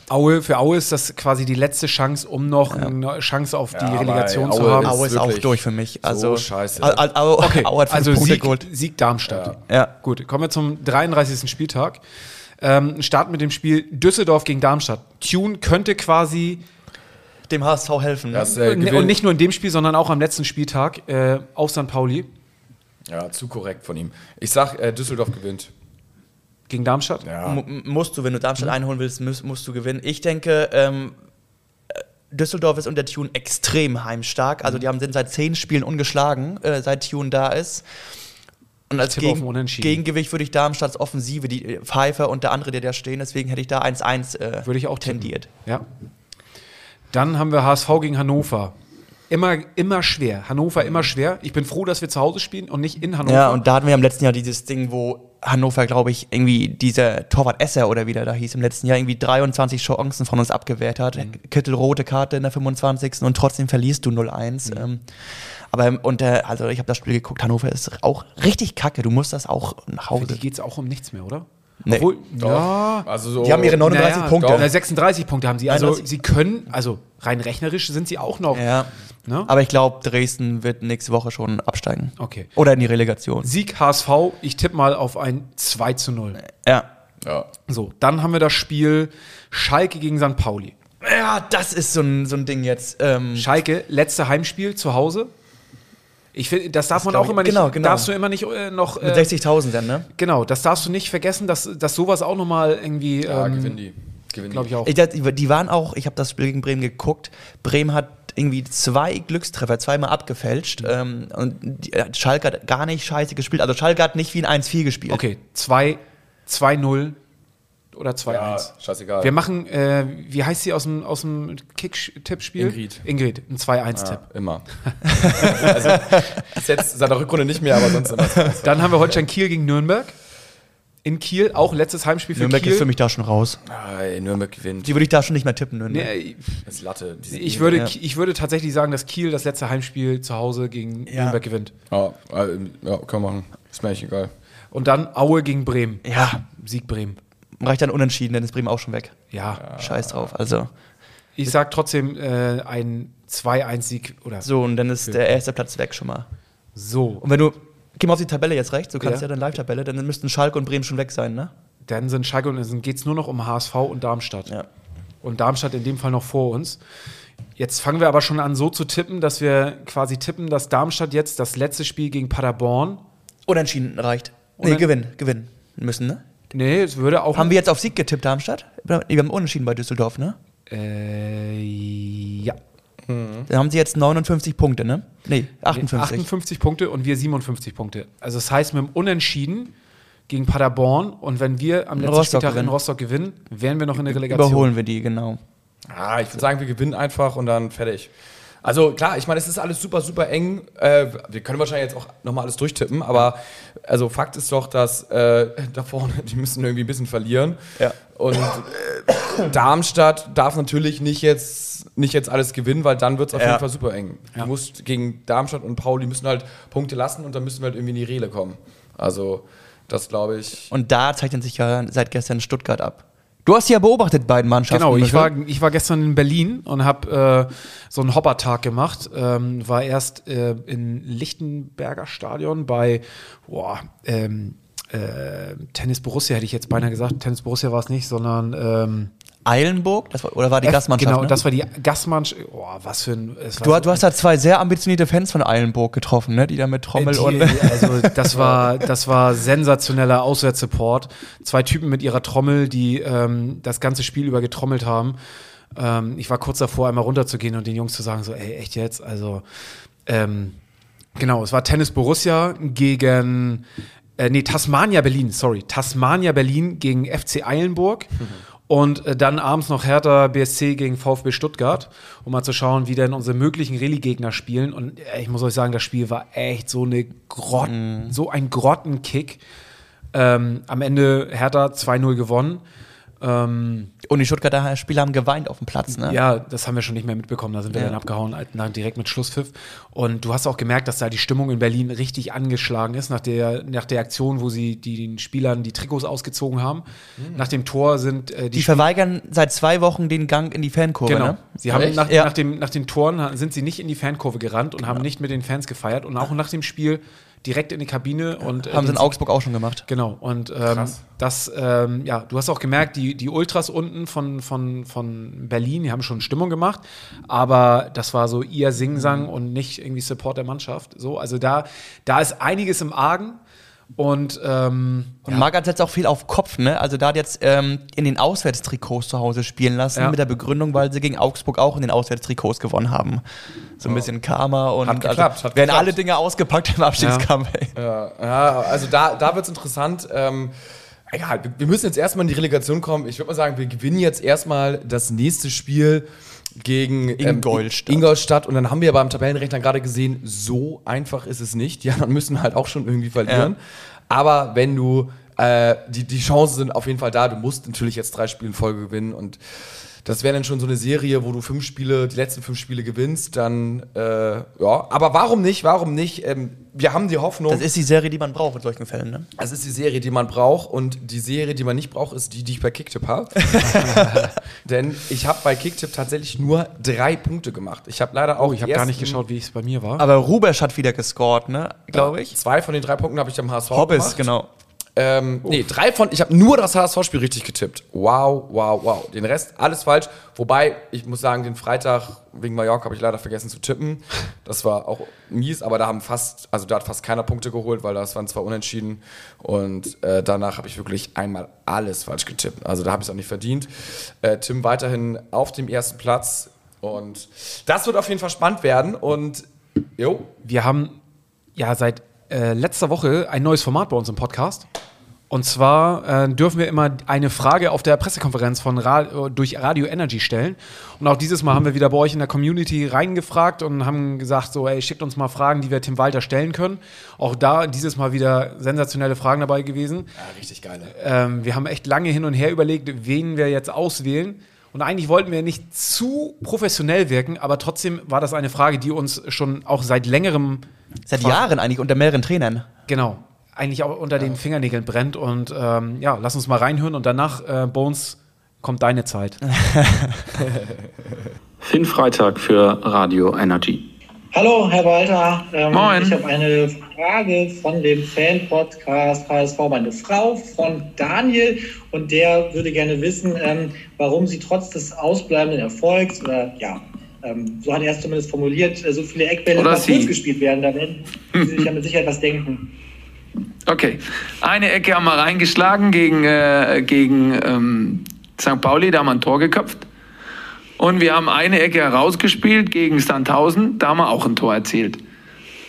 Aue, für Aue ist das quasi die letzte Chance, um noch eine Chance auf die Ja, Relegation zu Aue haben. ist Aue ist auch durch für mich. Also, so scheiße. Au- Au- Au- Okay, Aue hat also Punkte Sieg, geholt. Sieg Darmstadt. Ja. Gut, kommen wir zum 33. Spieltag. Ähm, starten mit dem Spiel Düsseldorf gegen Darmstadt. Tune könnte quasi, Dem HSV helfen. ne? Das, äh, und Gewinn- nicht nur in dem Spiel, sondern auch am letzten Spieltag äh, auf St. Pauli. Ja, zu korrekt von ihm. Ich sag, äh, Düsseldorf gewinnt. Gegen Darmstadt? Ja. Mu- musst du, wenn du Darmstadt einholen willst, musst, musst du gewinnen. Ich denke, ähm, äh, Düsseldorf ist unter Tune extrem heimstark. Also die haben, sind seit zehn Spielen ungeschlagen, äh, seit Tune da ist. Und als Gegen. Gegengewicht würde ich Darmstadts Offensive, die äh, Pfeiffer und der andere, der da stehen, deswegen hätte ich da 1-1 äh, Würde ich auch tippen. tendiert. Ja. Dann haben wir HSV gegen Hannover. Immer, immer schwer. Hannover immer schwer. Ich bin froh, dass wir zu Hause spielen und nicht in Hannover. Ja, und da hatten wir im letzten Jahr dieses Ding, wo Hannover, glaube ich, irgendwie dieser Torwart Esser oder wie der da hieß, im letzten Jahr irgendwie 23 Chancen von uns abgewehrt hat. Kittel rote Karte in der 25. und trotzdem verlierst du 0-1. Ähm, aber und der, also ich habe das Spiel geguckt, Hannover ist auch richtig kacke. Du musst das auch nach Für Hause. die geht es auch um nichts mehr, oder? Nee. Obwohl, Doch. ja. Also so Die haben ihre 39 Naja, Punkte. doch. Na, 36 Punkte haben sie. Also 39. sie können, also rein rechnerisch sind sie auch noch. Ja. Ne? Aber ich glaube, Dresden wird nächste Woche schon absteigen. Okay. Oder in die Relegation. Sieg HSV, ich tippe mal auf ein 2 zu 0. Ja. Ja. So, dann haben wir das Spiel Schalke gegen St. Pauli. Ja, das ist so ein, so ein Ding jetzt. Ähm, Schalke, letzte Heimspiel zu Hause. Ich finde, das darf man glaub auch ich- immer nicht, genau, genau. darfst du immer nicht äh, noch, mit äh, 60.000 dann, ne? genau, das darfst du nicht vergessen, dass, dass sowas auch nochmal irgendwie, Ja, ähm, gewinnen die. Gewinnen glaube ich auch. Ich, die waren auch, ich habe das Spiel gegen Bremen geguckt. Bremen hat irgendwie zwei Glückstreffer, zweimal abgefälscht. Ähm, und die, äh, Schalke hat gar nicht scheiße gespielt. Also Schalke hat nicht wie ein 1-4 gespielt. Okay, 2, 2-0 oder 2-1. Ja, scheißegal. Wir machen, äh, wie heißt sie aus dem, aus dem Kick-Tippspiel? Ingrid. Ingrid, ein 2-1-Tipp. ja, immer. also, ist jetzt seit der Rückrunde nicht mehr, aber sonst immer. Dann haben wir Holstein Kiel gegen Nürnberg. In Kiel, auch letztes Heimspiel für Nürnberg Kiel. ist für mich da schon raus. Ey, Nürnberg gewinnt. Die würde ich da schon nicht mehr tippen, Nürnberg. Nee, Das ist Latte. Ich, würde, Ja. ich würde tatsächlich sagen, dass Kiel das letzte Heimspiel zu Hause gegen Ja. Nürnberg gewinnt. Ja, äh, ja, können wir machen. Ist mir eigentlich egal. Und dann Aue gegen Bremen. Ja, Sieg Bremen. Reicht dann unentschieden, dann ist Bremen auch schon weg. Ja, Scheiß drauf. Also, ich sag trotzdem äh, ein 2-1-Sieg oder so. und dann ist der erste Platz weg schon mal. so. Und wenn du, geh mal auf die Tabelle jetzt rechts, du kannst Ja. ja, dann Live-Tabelle, dann müssten Schalke und Bremen schon weg sein, ne? Dann sind Schalke und dann geht es nur noch um HSV und Darmstadt. Ja. Und Darmstadt in dem Fall noch vor uns. Jetzt fangen wir aber schon an, so zu tippen, dass wir quasi tippen, dass Darmstadt jetzt das letzte Spiel gegen Paderborn. Unentschieden reicht. Nee, Unen- gewinnen, gewinnen müssen, ne? Nee, es würde auch. Haben wir jetzt auf Sieg getippt, Darmstadt? Wir haben unentschieden bei Düsseldorf, ne? Äh, ja. Dann haben sie jetzt 59 Punkte, ne? Nee, 58. 58 Punkte und wir 57 Punkte. Also das heißt, mit dem Unentschieden gegen Paderborn und wenn wir am letzten Rostock Spieltag in gewinnen. Rostock gewinnen, wären wir noch in der Relegation. Überholen wir die, genau. Ah, ich würde sagen, wir gewinnen einfach und dann fertig. Also klar, ich meine, es ist alles super, super eng. Äh, wir können wahrscheinlich jetzt auch nochmal alles durchtippen, aber also Fakt ist doch, dass äh, da vorne, die müssen irgendwie ein bisschen verlieren. Ja. Und äh, Darmstadt darf natürlich nicht jetzt, nicht jetzt alles gewinnen, weil dann wird es auf Ja. jeden Fall super eng. Ja. Du musst gegen Darmstadt und Pauli müssen halt Punkte lassen und dann müssen wir halt irgendwie in die Rele kommen. Also, das glaube ich. Und da zeichnet sich ja seit gestern Stuttgart ab. Du hast ja beobachtet, beiden Mannschaften. Genau, ich war, ich war gestern in Berlin und habe äh, so einen Hoppertag gemacht. Ähm, war erst äh, in Lichtenberger Stadion bei boah, ähm, äh, Tennis Borussia, hätte ich jetzt beinahe gesagt. Tennis Borussia war es nicht, sondern ähm, Eilenburg, war, oder war die F- Gastmannschaft? Genau, ne? das war die Gastmannschaft. Oh, was für ein. Du, du hast da zwei sehr ambitionierte Fans von Eilenburg getroffen, ne? Die da mit Trommel die, und. also das war, das war sensationeller Auswärtssupport. Zwei Typen mit ihrer Trommel, die ähm, das ganze Spiel über getrommelt haben. Ähm, ich war kurz davor, einmal runterzugehen und den Jungs zu sagen, so, ey, echt jetzt? Also, ähm, genau, es war Tennis Borussia gegen, äh, nee, Tasmania Berlin, sorry, Tasmania Berlin gegen FC Eilenburg. Und äh, dann abends noch Hertha BSC gegen VfB Stuttgart, um mal zu schauen, wie denn unsere möglichen Rallye-Gegner spielen. Und äh, ich muss euch sagen, das Spiel war echt so eine Grott, so ein Grottenkick. Ähm, am Ende Hertha 2-0 gewonnen. Ähm, Und die Stuttgarter Spieler haben geweint auf dem Platz, ne? ja, das haben wir schon nicht mehr mitbekommen. Da sind wir Ja. dann abgehauen, halt nach, direkt mit Schlusspfiff. Und du hast auch gemerkt, dass da die Stimmung in Berlin richtig angeschlagen ist nach der, nach der Aktion, wo sie die, den Spielern die Trikots ausgezogen haben. Nach dem Tor sind äh, Die die, verweigern seit zwei Wochen den Gang in die Fankurve, Genau. ne? Sie haben nach, Ja. nach, dem, nach den Toren sind sie nicht in die Fankurve gerannt und haben nicht mit den Fans gefeiert. Und auch nach dem Spiel direkt in die Kabine und äh, Haben sie in Augsburg auch schon gemacht. Genau, und ähm, das, ähm, ja, du hast auch gemerkt, die, die Ultras unten von, von, von Berlin, die haben schon Stimmung gemacht, aber das war so ihr Singsang und nicht irgendwie Support der Mannschaft. So, also da, da ist einiges im Argen und ähm, Und Magath setzt auch viel auf Kopf, ne? Also da hat jetzt ähm, in den Auswärtstrikots zu Hause spielen lassen, Ja. mit der Begründung, weil sie gegen Augsburg auch in den Auswärtstrikots gewonnen haben. So ein bisschen Karma und Hat geklappt, also hat werden geklappt. alle Dinge ausgepackt im Abstiegskampf. Ja, ja, also da, da wird es interessant. Ähm, egal, wir, wir müssen jetzt erstmal in die Relegation kommen. Ich würde mal sagen, wir gewinnen jetzt erstmal das nächste Spiel gegen ähm, Ingolstadt. Ingolstadt. Und dann haben wir beim Tabellenrechner gerade gesehen, so einfach ist es nicht. Die anderen müssen halt auch schon irgendwie verlieren. Aber wenn du, äh, die, die Chancen sind auf jeden Fall da. Du musst natürlich jetzt drei Spiele in Folge gewinnen. Und das wäre dann schon so eine Serie, wo du fünf Spiele, die letzten fünf Spiele gewinnst. Dann, äh, ja. Aber warum nicht? Warum nicht? Ähm, wir haben die Hoffnung. Das ist die Serie, die man braucht in solchen Fällen, ne? Das ist die Serie, die man braucht und die Serie, die man nicht braucht, ist die, die ich bei Kicktip habe. Denn ich habe bei Kicktip tatsächlich nur drei Punkte gemacht. Ich habe leider auch oh, ich habe gar nicht geschaut, wie es bei mir war. Aber Rubesch hat wieder gescored, ne? Glaube ich. Zwei von den drei Punkten habe ich am HSV Hobbes, gemacht. genau. Ähm, nee, drei von, ich habe nur das HSV-Spiel richtig getippt. Wow, wow, wow. Den Rest alles falsch. Wobei, ich muss sagen, den Freitag wegen Mallorca habe ich leider vergessen zu tippen. Das war auch mies, aber da haben fast, also da hat fast keiner Punkte geholt, weil das waren zwei Unentschieden. Und äh, danach habe ich wirklich einmal alles falsch getippt. Also da habe ich es auch nicht verdient. Äh, Tim weiterhin auf dem ersten Platz. Und das wird auf jeden Fall spannend werden. Und jo, Wir haben ja seit äh, letzter Woche ein neues Format bei uns im Podcast. Und zwar äh, dürfen wir immer eine Frage auf der Pressekonferenz von Ra durch Radio Energy stellen. Und auch dieses Mal haben wir wieder bei euch in der Community reingefragt und haben gesagt, so, ey, schickt uns mal Fragen, die wir Tim Walter stellen können. Auch da dieses Mal wieder sensationelle Fragen dabei gewesen. ja, richtig geil. Ähm, wir haben echt lange hin und her überlegt, wen wir jetzt auswählen. Und eigentlich wollten wir nicht zu professionell wirken, aber trotzdem war das eine Frage, die uns schon auch seit längerem, Seit Jahren eigentlich unter mehreren Trainern. genau, eigentlich auch unter den Fingernägeln brennt. Und ähm, ja, lass uns mal reinhören und danach, äh, Bones, kommt deine Zeit. Finn Freitag für Radio Energy. Hallo, Herr Walter. Ähm, Moin. Ich habe eine Frage von dem Fan-Podcast HSV, meine Frau, von Daniel. Und der würde gerne wissen, ähm, warum Sie trotz des ausbleibenden Erfolgs, oder ja, ähm, so hat er es zumindest formuliert, äh, so viele Eckbälle Oder kurz gespielt werden. Da werden Sie sich ja mit Sicherheit was denken. Okay, eine Ecke haben wir reingeschlagen gegen, äh, gegen ähm, St. Pauli, da haben wir ein Tor geköpft. Und wir haben eine Ecke herausgespielt gegen Sandhausen, da haben wir auch ein Tor erzielt.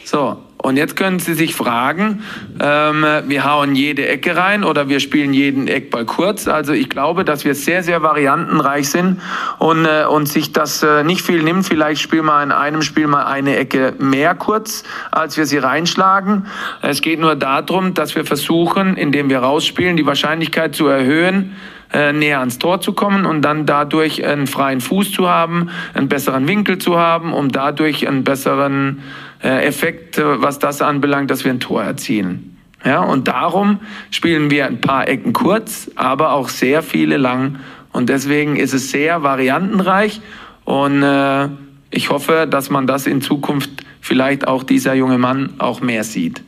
So, und jetzt können Sie sich fragen, ähm, wir hauen jede Ecke rein oder wir spielen jeden Eckball kurz. Also ich glaube, dass wir sehr, sehr variantenreich sind und, äh, und sich das äh, nicht viel nimmt. Vielleicht spielen wir in einem Spiel mal eine Ecke mehr kurz, als wir sie reinschlagen. Es geht nur darum, dass wir versuchen, indem wir rausspielen, die Wahrscheinlichkeit zu erhöhen, äh, näher ans Tor zu kommen und dann dadurch einen freien Fuß zu haben, einen besseren Winkel zu haben, um dadurch einen besseren äh, Effekt, äh, was das anbelangt, dass wir ein Tor erzielen. Ja, und darum spielen wir ein paar Ecken kurz, aber auch sehr viele lang. Und deswegen ist es sehr variantenreich. Und äh, ich hoffe, dass man das in Zukunft vielleicht auch dieser junge Mann auch mehr sieht.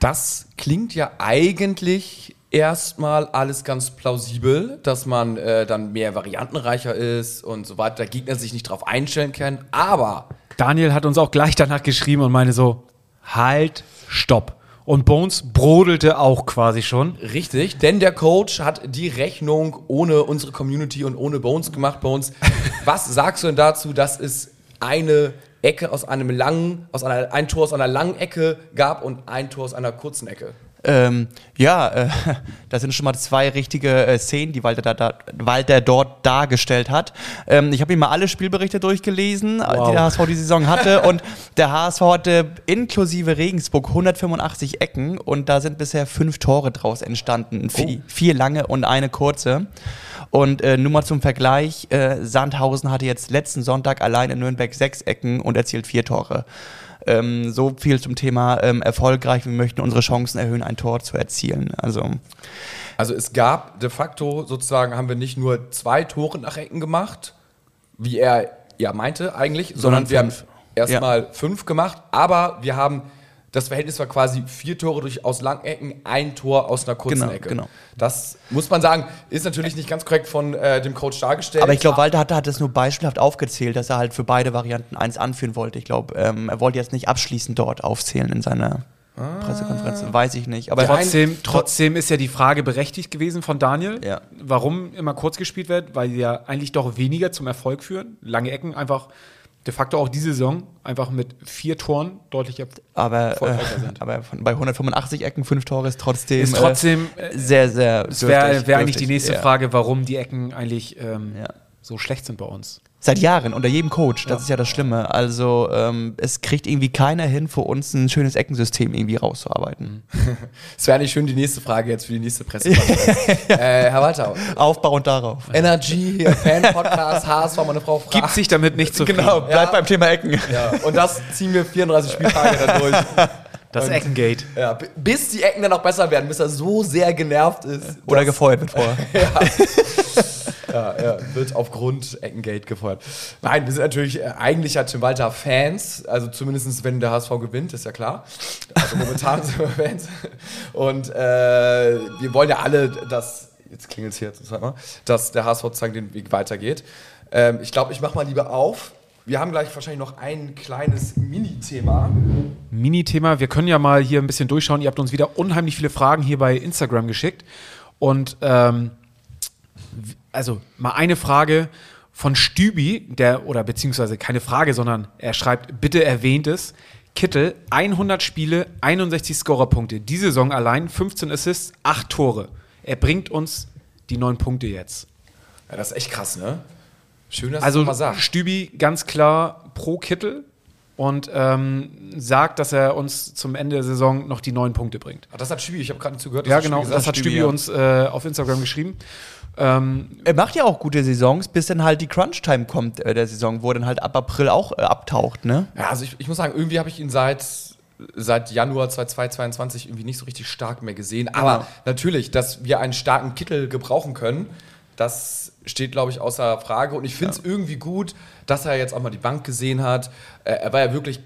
Das klingt ja eigentlich erstmal alles ganz plausibel, dass man äh, dann mehr variantenreicher ist und so weiter, der Gegner sich nicht darauf einstellen kann. Aber Daniel hat uns auch gleich danach geschrieben und meinte so, halt, stopp. Und Bones brodelte auch quasi schon. richtig, denn der Coach hat die Rechnung ohne unsere Community und ohne Bones gemacht. Bones, was sagst du denn dazu, dass es eine Ecke aus einem langen, aus einer, ein Tor aus einer langen Ecke gab und ein Tor aus einer kurzen Ecke? Ähm, ja, äh, das sind schon mal zwei richtige äh, Szenen, die Walter, da, da, Walter dort dargestellt hat. Ähm, ich habe mir mal alle Spielberichte durchgelesen, äh, die der HSV die Saison hatte. und der HSV hatte inklusive Regensburg 185 Ecken und da sind bisher fünf Tore draus entstanden. Vier, vier lange und eine kurze. Und äh, nur mal zum Vergleich, äh, Sandhausen hatte jetzt letzten Sonntag allein in Nürnberg sechs Ecken und erzielt vier Tore. Ähm, so viel zum Thema ähm, erfolgreich. Wir möchten unsere Chancen erhöhen, ein Tor zu erzielen. Also Also es gab de facto sozusagen, haben wir nicht nur zwei Tore nach Ecken gemacht, wie er ja meinte eigentlich, sondern, Sondern wir haben erstmal fünf gemacht, aber wir haben das Verhältnis war quasi vier Tore durch aus Langecken, ein Tor aus einer kurzen Genau, Ecke. genau. Das muss man sagen, ist natürlich nicht ganz korrekt von äh, dem Coach dargestellt. Aber ich glaube, Walter hat, hat das nur beispielhaft aufgezählt, dass er halt für beide Varianten eins anführen wollte. Ich glaube, ähm, er wollte jetzt nicht abschließend dort aufzählen in seiner Pressekonferenz. Weiß ich nicht. Aber Trotzdem, trotzdem ist ja die Frage berechtigt gewesen von Daniel, Ja. warum immer kurz gespielt wird, weil sie ja eigentlich doch weniger zum Erfolg führen. Lange Ecken einfach de facto auch diese Saison einfach mit vier Toren deutlich ab- aber, äh, sind. aber von, bei 185 Ecken fünf Tore ist trotzdem, Ist trotzdem, äh, sehr, sehr. Das wäre wär eigentlich die nächste Ja. Frage, warum die Ecken eigentlich ähm, Ja. so schlecht sind bei uns. Seit Jahren, unter jedem Coach. Das ist ja das Schlimme. Also, ähm, es kriegt irgendwie keiner hin, für uns ein schönes Eckensystem irgendwie rauszuarbeiten. es wäre nicht schön, die nächste Frage jetzt für die nächste Pressekonferenz. äh, Herr Walter, Aufbauend darauf. Energy, Fan-Podcast, HSV, meine Frau fragt. Gibt sich damit nicht zufrieden. Genau, bleib Ja. beim Thema Ecken. Ja, und das ziehen wir 34 Spieltage dann durch. Das Eckengate. Ja, bis die Ecken dann auch besser werden, bis er so sehr genervt ist. Oder gefeuert wird vorher. Ja, ja, wird aufgrund Eckengate gefeuert. Nein, wir sind natürlich äh, eigentlich hat Tim Walter Fans, also zumindest wenn der HSV gewinnt, ist ja klar. Also momentan sind wir Fans. Und äh, wir wollen ja alle, dass, jetzt klingelt es hier, dass der HSV sozusagen den Weg weitergeht. Ähm, ich glaube, ich mache mal lieber auf. Wir haben gleich wahrscheinlich noch ein kleines Mini-Thema. Mini-Thema. Wir können ja mal hier ein bisschen durchschauen. Ihr habt uns wieder unheimlich viele Fragen hier bei Instagram geschickt. Und ähm, also mal eine Frage von Stübi, der, oder beziehungsweise keine Frage, sondern er schreibt, bitte erwähnt es. Kittel, 100 Spiele, 61 Scorerpunkte. Die Saison allein 15 Assists, 8 Tore. Er bringt uns die 9 Punkte jetzt. Ja, das ist echt krass, ne? Schön, dass Also du das mal sagst. Stübi ganz klar pro Kittel und ähm, sagt, dass er uns zum Ende der Saison noch die neun Punkte bringt. Ach, das hat Stübi, ich habe gerade nicht zugehört. Ja, genau, das hat Stübi, Stübi ja. uns äh, auf Instagram geschrieben. Ähm, Er macht ja auch gute Saisons, bis dann halt die Crunch-Time kommt äh, der Saison, wo er dann halt ab April auch äh, abtaucht, ne? Ja, also ich, ich muss sagen, irgendwie habe ich ihn seit, seit Januar 2022 irgendwie nicht so richtig stark mehr gesehen. Aber Genau. natürlich, dass wir einen starken Kittel gebrauchen können, das steht, glaube ich, außer Frage. Und ich finde es irgendwie gut, dass er jetzt auch mal die Bank gesehen hat. Äh, er war ja wirklich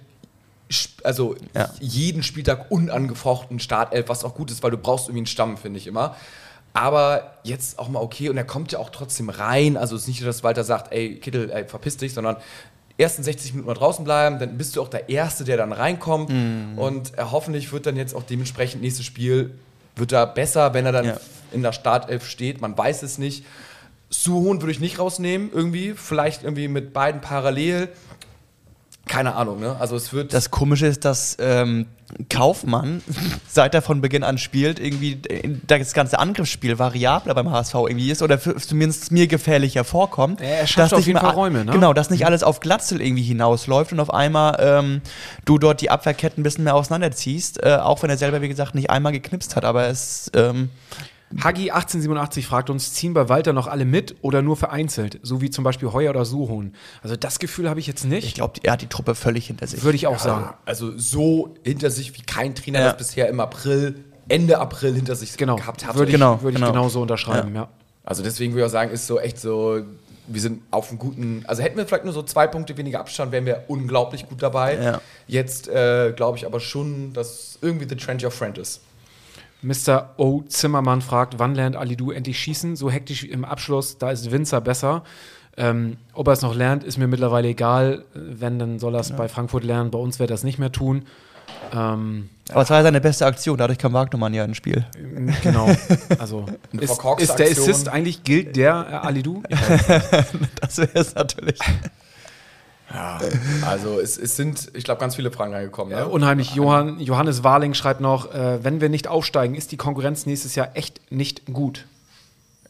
also Ja. jeden Spieltag unangefochten Startelf, was auch gut ist, weil du brauchst irgendwie einen Stamm, finde ich immer. Aber jetzt auch mal okay und er kommt ja auch trotzdem rein. Also es ist nicht so, dass Walter sagt, ey, Kittel, ey, verpiss dich, sondern ersten 60 Minuten mal draußen bleiben, dann bist du auch der Erste, der dann reinkommt. Und äh, hoffentlich wird dann jetzt auch dementsprechend nächstes Spiel wird er besser, wenn er dann Ja. in der Startelf steht. Man weiß es nicht. Suhon würde ich nicht rausnehmen, irgendwie. Vielleicht irgendwie mit beiden parallel. Keine Ahnung, ne? Also es wird. Das Komische ist, dass ähm, Kaufmann, seit er von Beginn an spielt, irgendwie äh, das ganze Angriffsspiel variabler beim HSV irgendwie ist oder für, zumindest mir gefährlicher vorkommt. Er schafft dass auf nicht jeden Fall Räume, ne? Genau, dass nicht alles auf Glatzel irgendwie hinausläuft und auf einmal ähm, du dort die Abwehrketten ein bisschen mehr auseinanderziehst, äh, auch wenn er selber, wie gesagt, nicht einmal geknipst hat, aber es ähm, Hagi 1887 fragt uns, ziehen bei Walter noch alle mit oder nur vereinzelt? So wie zum Beispiel Heuer oder Suhon. Also das Gefühl habe ich jetzt nicht. ich glaube, er hat die Truppe völlig hinter sich. Würde ich auch sagen. Ja, also so hinter sich wie kein Trainer Ja. das bisher im April, Ende April hinter sich Genau. gehabt hat. Würde ich, Genau, würde ich genau. genauso unterschreiben, ja. Also deswegen würde ich auch sagen, ist so echt so, wir sind auf einem guten, also hätten wir vielleicht nur so zwei Punkte weniger Abstand, wären wir unglaublich gut dabei. Ja. Jetzt äh, glaube ich aber schon, dass irgendwie the trend your friend ist. Mr. O. Zimmermann fragt, wann lernt Alidu endlich schießen? So hektisch im Abschluss, da ist Winzer besser. Ähm, ob er es noch lernt, ist mir mittlerweile egal. Wenn, dann soll er es bei Frankfurt lernen. Bei uns wird er es nicht mehr tun. Ähm, Aber es war ja seine beste Aktion, dadurch kam Wagnermann ja ins Spiel. genau. Also ist, ist der. Assist eigentlich, gilt der äh, Alidu? Das wäre es natürlich. Also es, es sind, ich glaube, ganz viele Fragen reingekommen. Ne? unheimlich. Johann, Johannes Warling schreibt noch, äh, wenn wir nicht aufsteigen, ist die Konkurrenz nächstes Jahr echt nicht gut.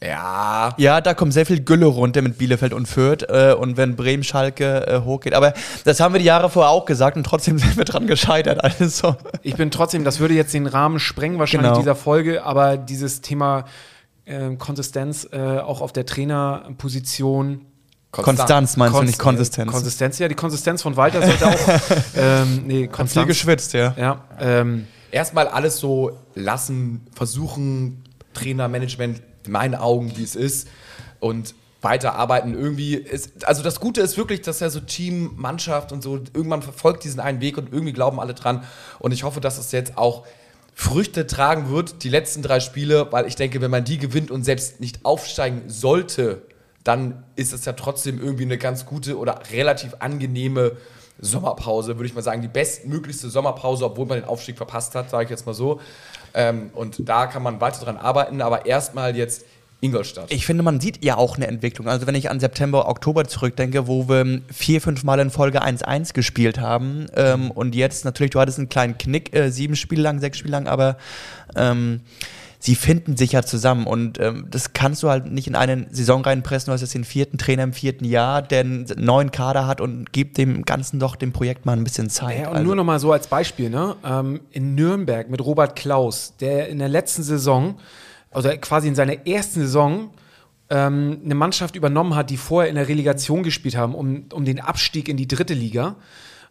Ja, Ja, da kommt sehr viel Gülle runter mit Bielefeld und Fürth. Äh, und wenn Bremen, Schalke äh, hochgeht. Aber das haben wir die Jahre vorher auch gesagt und trotzdem sind wir dran gescheitert. Also, Ich bin trotzdem, das würde jetzt den Rahmen sprengen, wahrscheinlich Genau. dieser Folge, aber dieses Thema äh, Konsistenz äh, auch auf der Trainerposition. Konstanz meinst du Konst- nicht Konsistenz. Konsistenz, ja, die Konsistenz von Walter sollte auch. ähm, nee, Viel Konstanz. geschwitzt, ja. Ja, ähm, erstmal alles so lassen, versuchen, Trainer, Management, in meinen Augen, wie es ist. Und weiterarbeiten. Irgendwie ist, also das Gute ist wirklich, dass ja so Team, Mannschaft und so irgendwann verfolgt diesen einen Weg und irgendwie glauben alle dran. Und ich hoffe, dass es jetzt auch Früchte tragen wird, die letzten drei Spiele, weil ich denke, wenn man die gewinnt und selbst nicht aufsteigen sollte, dann ist es ja trotzdem irgendwie eine ganz gute oder relativ angenehme Sommerpause, würde ich mal sagen. Die bestmöglichste Sommerpause, obwohl man den Aufstieg verpasst hat, sage ich jetzt mal so. Ähm, und da kann man weiter dran arbeiten, aber erstmal jetzt Ingolstadt. Ich finde, man sieht ja auch eine Entwicklung. Also wenn ich an September, Oktober zurückdenke, wo wir vier, fünf Mal in Folge 1-1 gespielt haben ähm, und jetzt natürlich, du hattest einen kleinen Knick, äh, sieben Spiele lang, sechs Spiele lang, aber ähm, sie finden sich ja zusammen und ähm, das kannst du halt nicht in eine Saison reinpressen. Du hast jetzt den vierten Trainer im vierten Jahr, der einen neuen Kader hat und gibt dem Ganzen doch dem Projekt mal ein bisschen Zeit. Ja, und also. nur noch mal so als Beispiel, ne? Ähm, in Nürnberg mit Robert Klaus, der in der letzten Saison also quasi in seiner ersten Saison ähm, eine Mannschaft übernommen hat, die vorher in der Relegation gespielt haben, um, um den Abstieg in die dritte Liga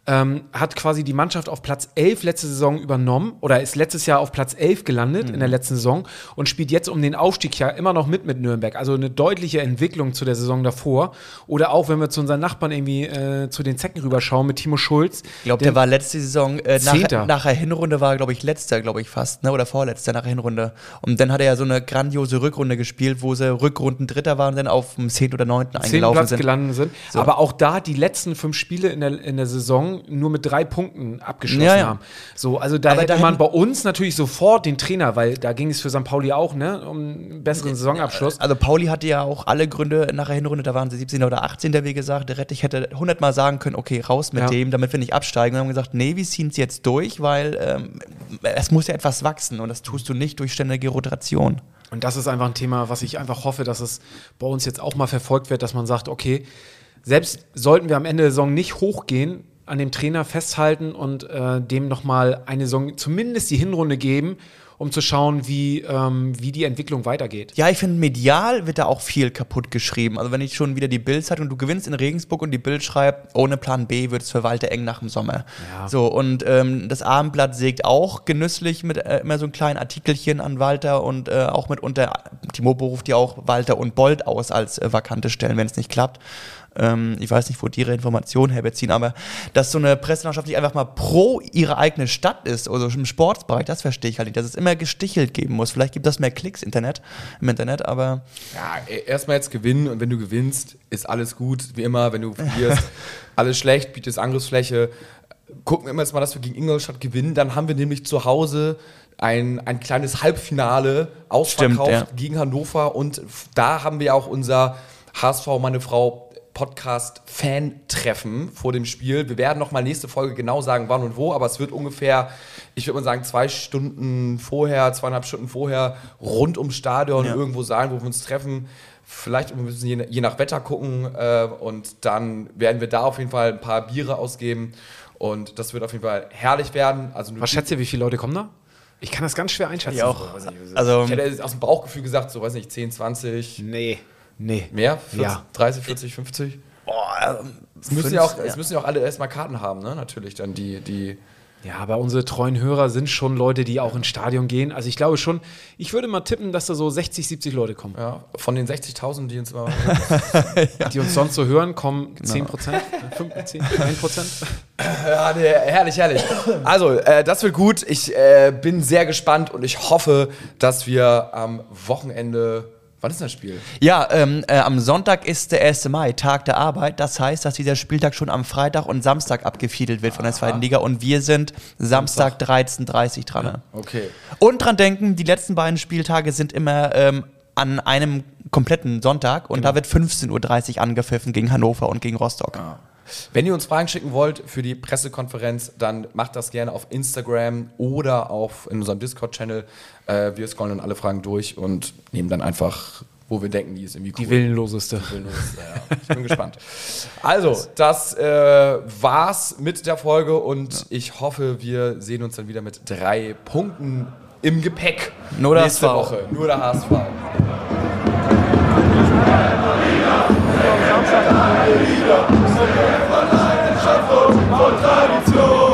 ähm, hat quasi die Mannschaft auf Platz 11 letzte Saison übernommen oder ist letztes Jahr auf Platz 11 gelandet mhm. in der letzten Saison und spielt jetzt um den Aufstieg ja immer noch mit mit Nürnberg. Also eine deutliche Entwicklung zu der Saison davor. Oder auch, wenn wir zu unseren Nachbarn irgendwie äh, zu den Zecken rüberschauen mit Timo Schulz. Ich glaube, der war letzte Saison, äh, nach, nach der Hinrunde war, glaube ich, letzter, glaube ich fast, ne? oder vorletzter nach der Hinrunde. Und dann hat er ja so eine grandiose Rückrunde gespielt, wo sie Rückrunden Dritter waren und dann auf dem 10. oder 9. eingelaufen Platz sind. gelandet sind. So. Aber auch da die letzten fünf Spiele in der, in der Saison nur mit drei Punkten abgeschlossen ja, ja. haben. So, also da Aber hätte man bei uns natürlich sofort den Trainer, weil da ging es für St. Pauli auch, ne, um einen besseren Saisonabschluss. Also Pauli hatte ja auch alle Gründe nach der Hinrunde, da waren sie 17. oder 18. wie gesagt. Der Rettich hätte 100 Mal sagen können, okay, raus mit ja. dem, damit wir nicht absteigen. Und haben gesagt, nee, wir ziehen es jetzt durch, weil ähm, es muss ja etwas wachsen und das tust du nicht durch ständige Rotation. Und das ist einfach ein Thema, was ich einfach hoffe, dass es bei uns jetzt auch mal verfolgt wird, dass man sagt, okay, selbst sollten wir am Ende der Saison nicht hochgehen, an dem Trainer festhalten und äh, dem nochmal eine Saison, zumindest die Hinrunde geben, um zu schauen, wie, ähm, wie die Entwicklung weitergeht. Ja, ich finde, medial wird da auch viel kaputt geschrieben. Also wenn ich schon wieder die Bild hat und du gewinnst in Regensburg und die Bild schreibt, ohne Plan B wird es für Walter eng nach dem Sommer. Ja. So, und ähm, das Abendblatt sägt auch genüsslich mit äh, immer so einem kleinen Artikelchen an Walter und äh, auch mitunter, Timo beruft ja auch Walter und Bold aus als äh, vakante Stellen, wenn es nicht klappt. Ähm, ich weiß nicht, wo die ihre Informationen herbeziehen, aber dass so eine Presselandschaft nicht einfach mal pro ihre eigene Stadt ist, also im Sportsbereich, das verstehe ich halt nicht, dass es immer gestichelt geben muss. Vielleicht gibt das mehr Klicks Internet, im Internet, aber. Ja, e, erstmal jetzt gewinnen und wenn du gewinnst, ist alles gut, wie immer. Wenn du verlierst, alles schlecht, bietest Angriffsfläche. Gucken wir jetzt mal, dass wir gegen Ingolstadt gewinnen. Dann haben wir nämlich zu Hause ein, ein kleines Halbfinale ausverkauft Stimmt, ja. gegen Hannover und da haben wir auch unser HSV, meine Frau, Podcast-Fan-Treffen vor dem Spiel. Wir werden noch mal nächste Folge genau sagen, wann und wo, aber es wird ungefähr, ich würde mal sagen, zwei Stunden vorher, zweieinhalb Stunden vorher rund ums Stadion ja. irgendwo sein, wo wir uns treffen. Vielleicht wir müssen je, je nach Wetter gucken äh, und dann werden wir da auf jeden Fall ein paar Biere ausgeben und das wird auf jeden Fall herrlich werden. Also Was schätzt ihr, wie viele Leute kommen da? Ich kann das ganz schwer einschätzen. Ich auch. also, ich hätte aus dem Bauchgefühl gesagt, so weiß nicht, 10, 20. Nee. Nee. Mehr? 40, ja. 30, 40, 50? Boah, es müssen, ja auch, ja. es müssen ja auch alle erstmal Karten haben, ne? Natürlich dann die, die. Ja, aber unsere treuen Hörer sind schon Leute, die auch ins Stadion gehen. Also ich glaube schon, ich würde mal tippen, dass da so 60, 70 Leute kommen. Ja, von den 60.000, die uns immer die uns sonst so hören, kommen 10 Prozent, 10, 1 Prozent. Ja, nee, herrlich, herrlich. Also, äh, das wird gut. Ich äh, bin sehr gespannt und ich hoffe, dass wir am Wochenende Wann ist das Spiel? Ja, ähm, äh, am Sonntag ist der 1. Mai, Tag der Arbeit. Das heißt, dass dieser Spieltag schon am Freitag und Samstag abgefiedelt wird Aha. von der zweiten Liga und wir sind Samstag, 13.30 Uhr dran. Ja, okay. Und dran denken, die letzten beiden Spieltage sind immer ähm, an einem kompletten Sonntag und genau. da wird 15.30 Uhr angepfiffen gegen Hannover und gegen Rostock. Ah. Wenn ihr uns Fragen schicken wollt für die Pressekonferenz, dann macht das gerne auf Instagram oder auf in unserem Discord-Channel. Äh, wir scrollen dann alle Fragen durch und nehmen dann einfach wo wir denken, die ist irgendwie cool. Die willenloseste. Die willenloseste ja. Ich bin gespannt. Also, das äh, war's mit der Folge und ja. ich hoffe, wir sehen uns dann wieder mit drei Punkten im Gepäck. Nur nächste Woche. Nur der HSV. Ein aller Lieder, sind wir von Leidenschaft und von Tradition.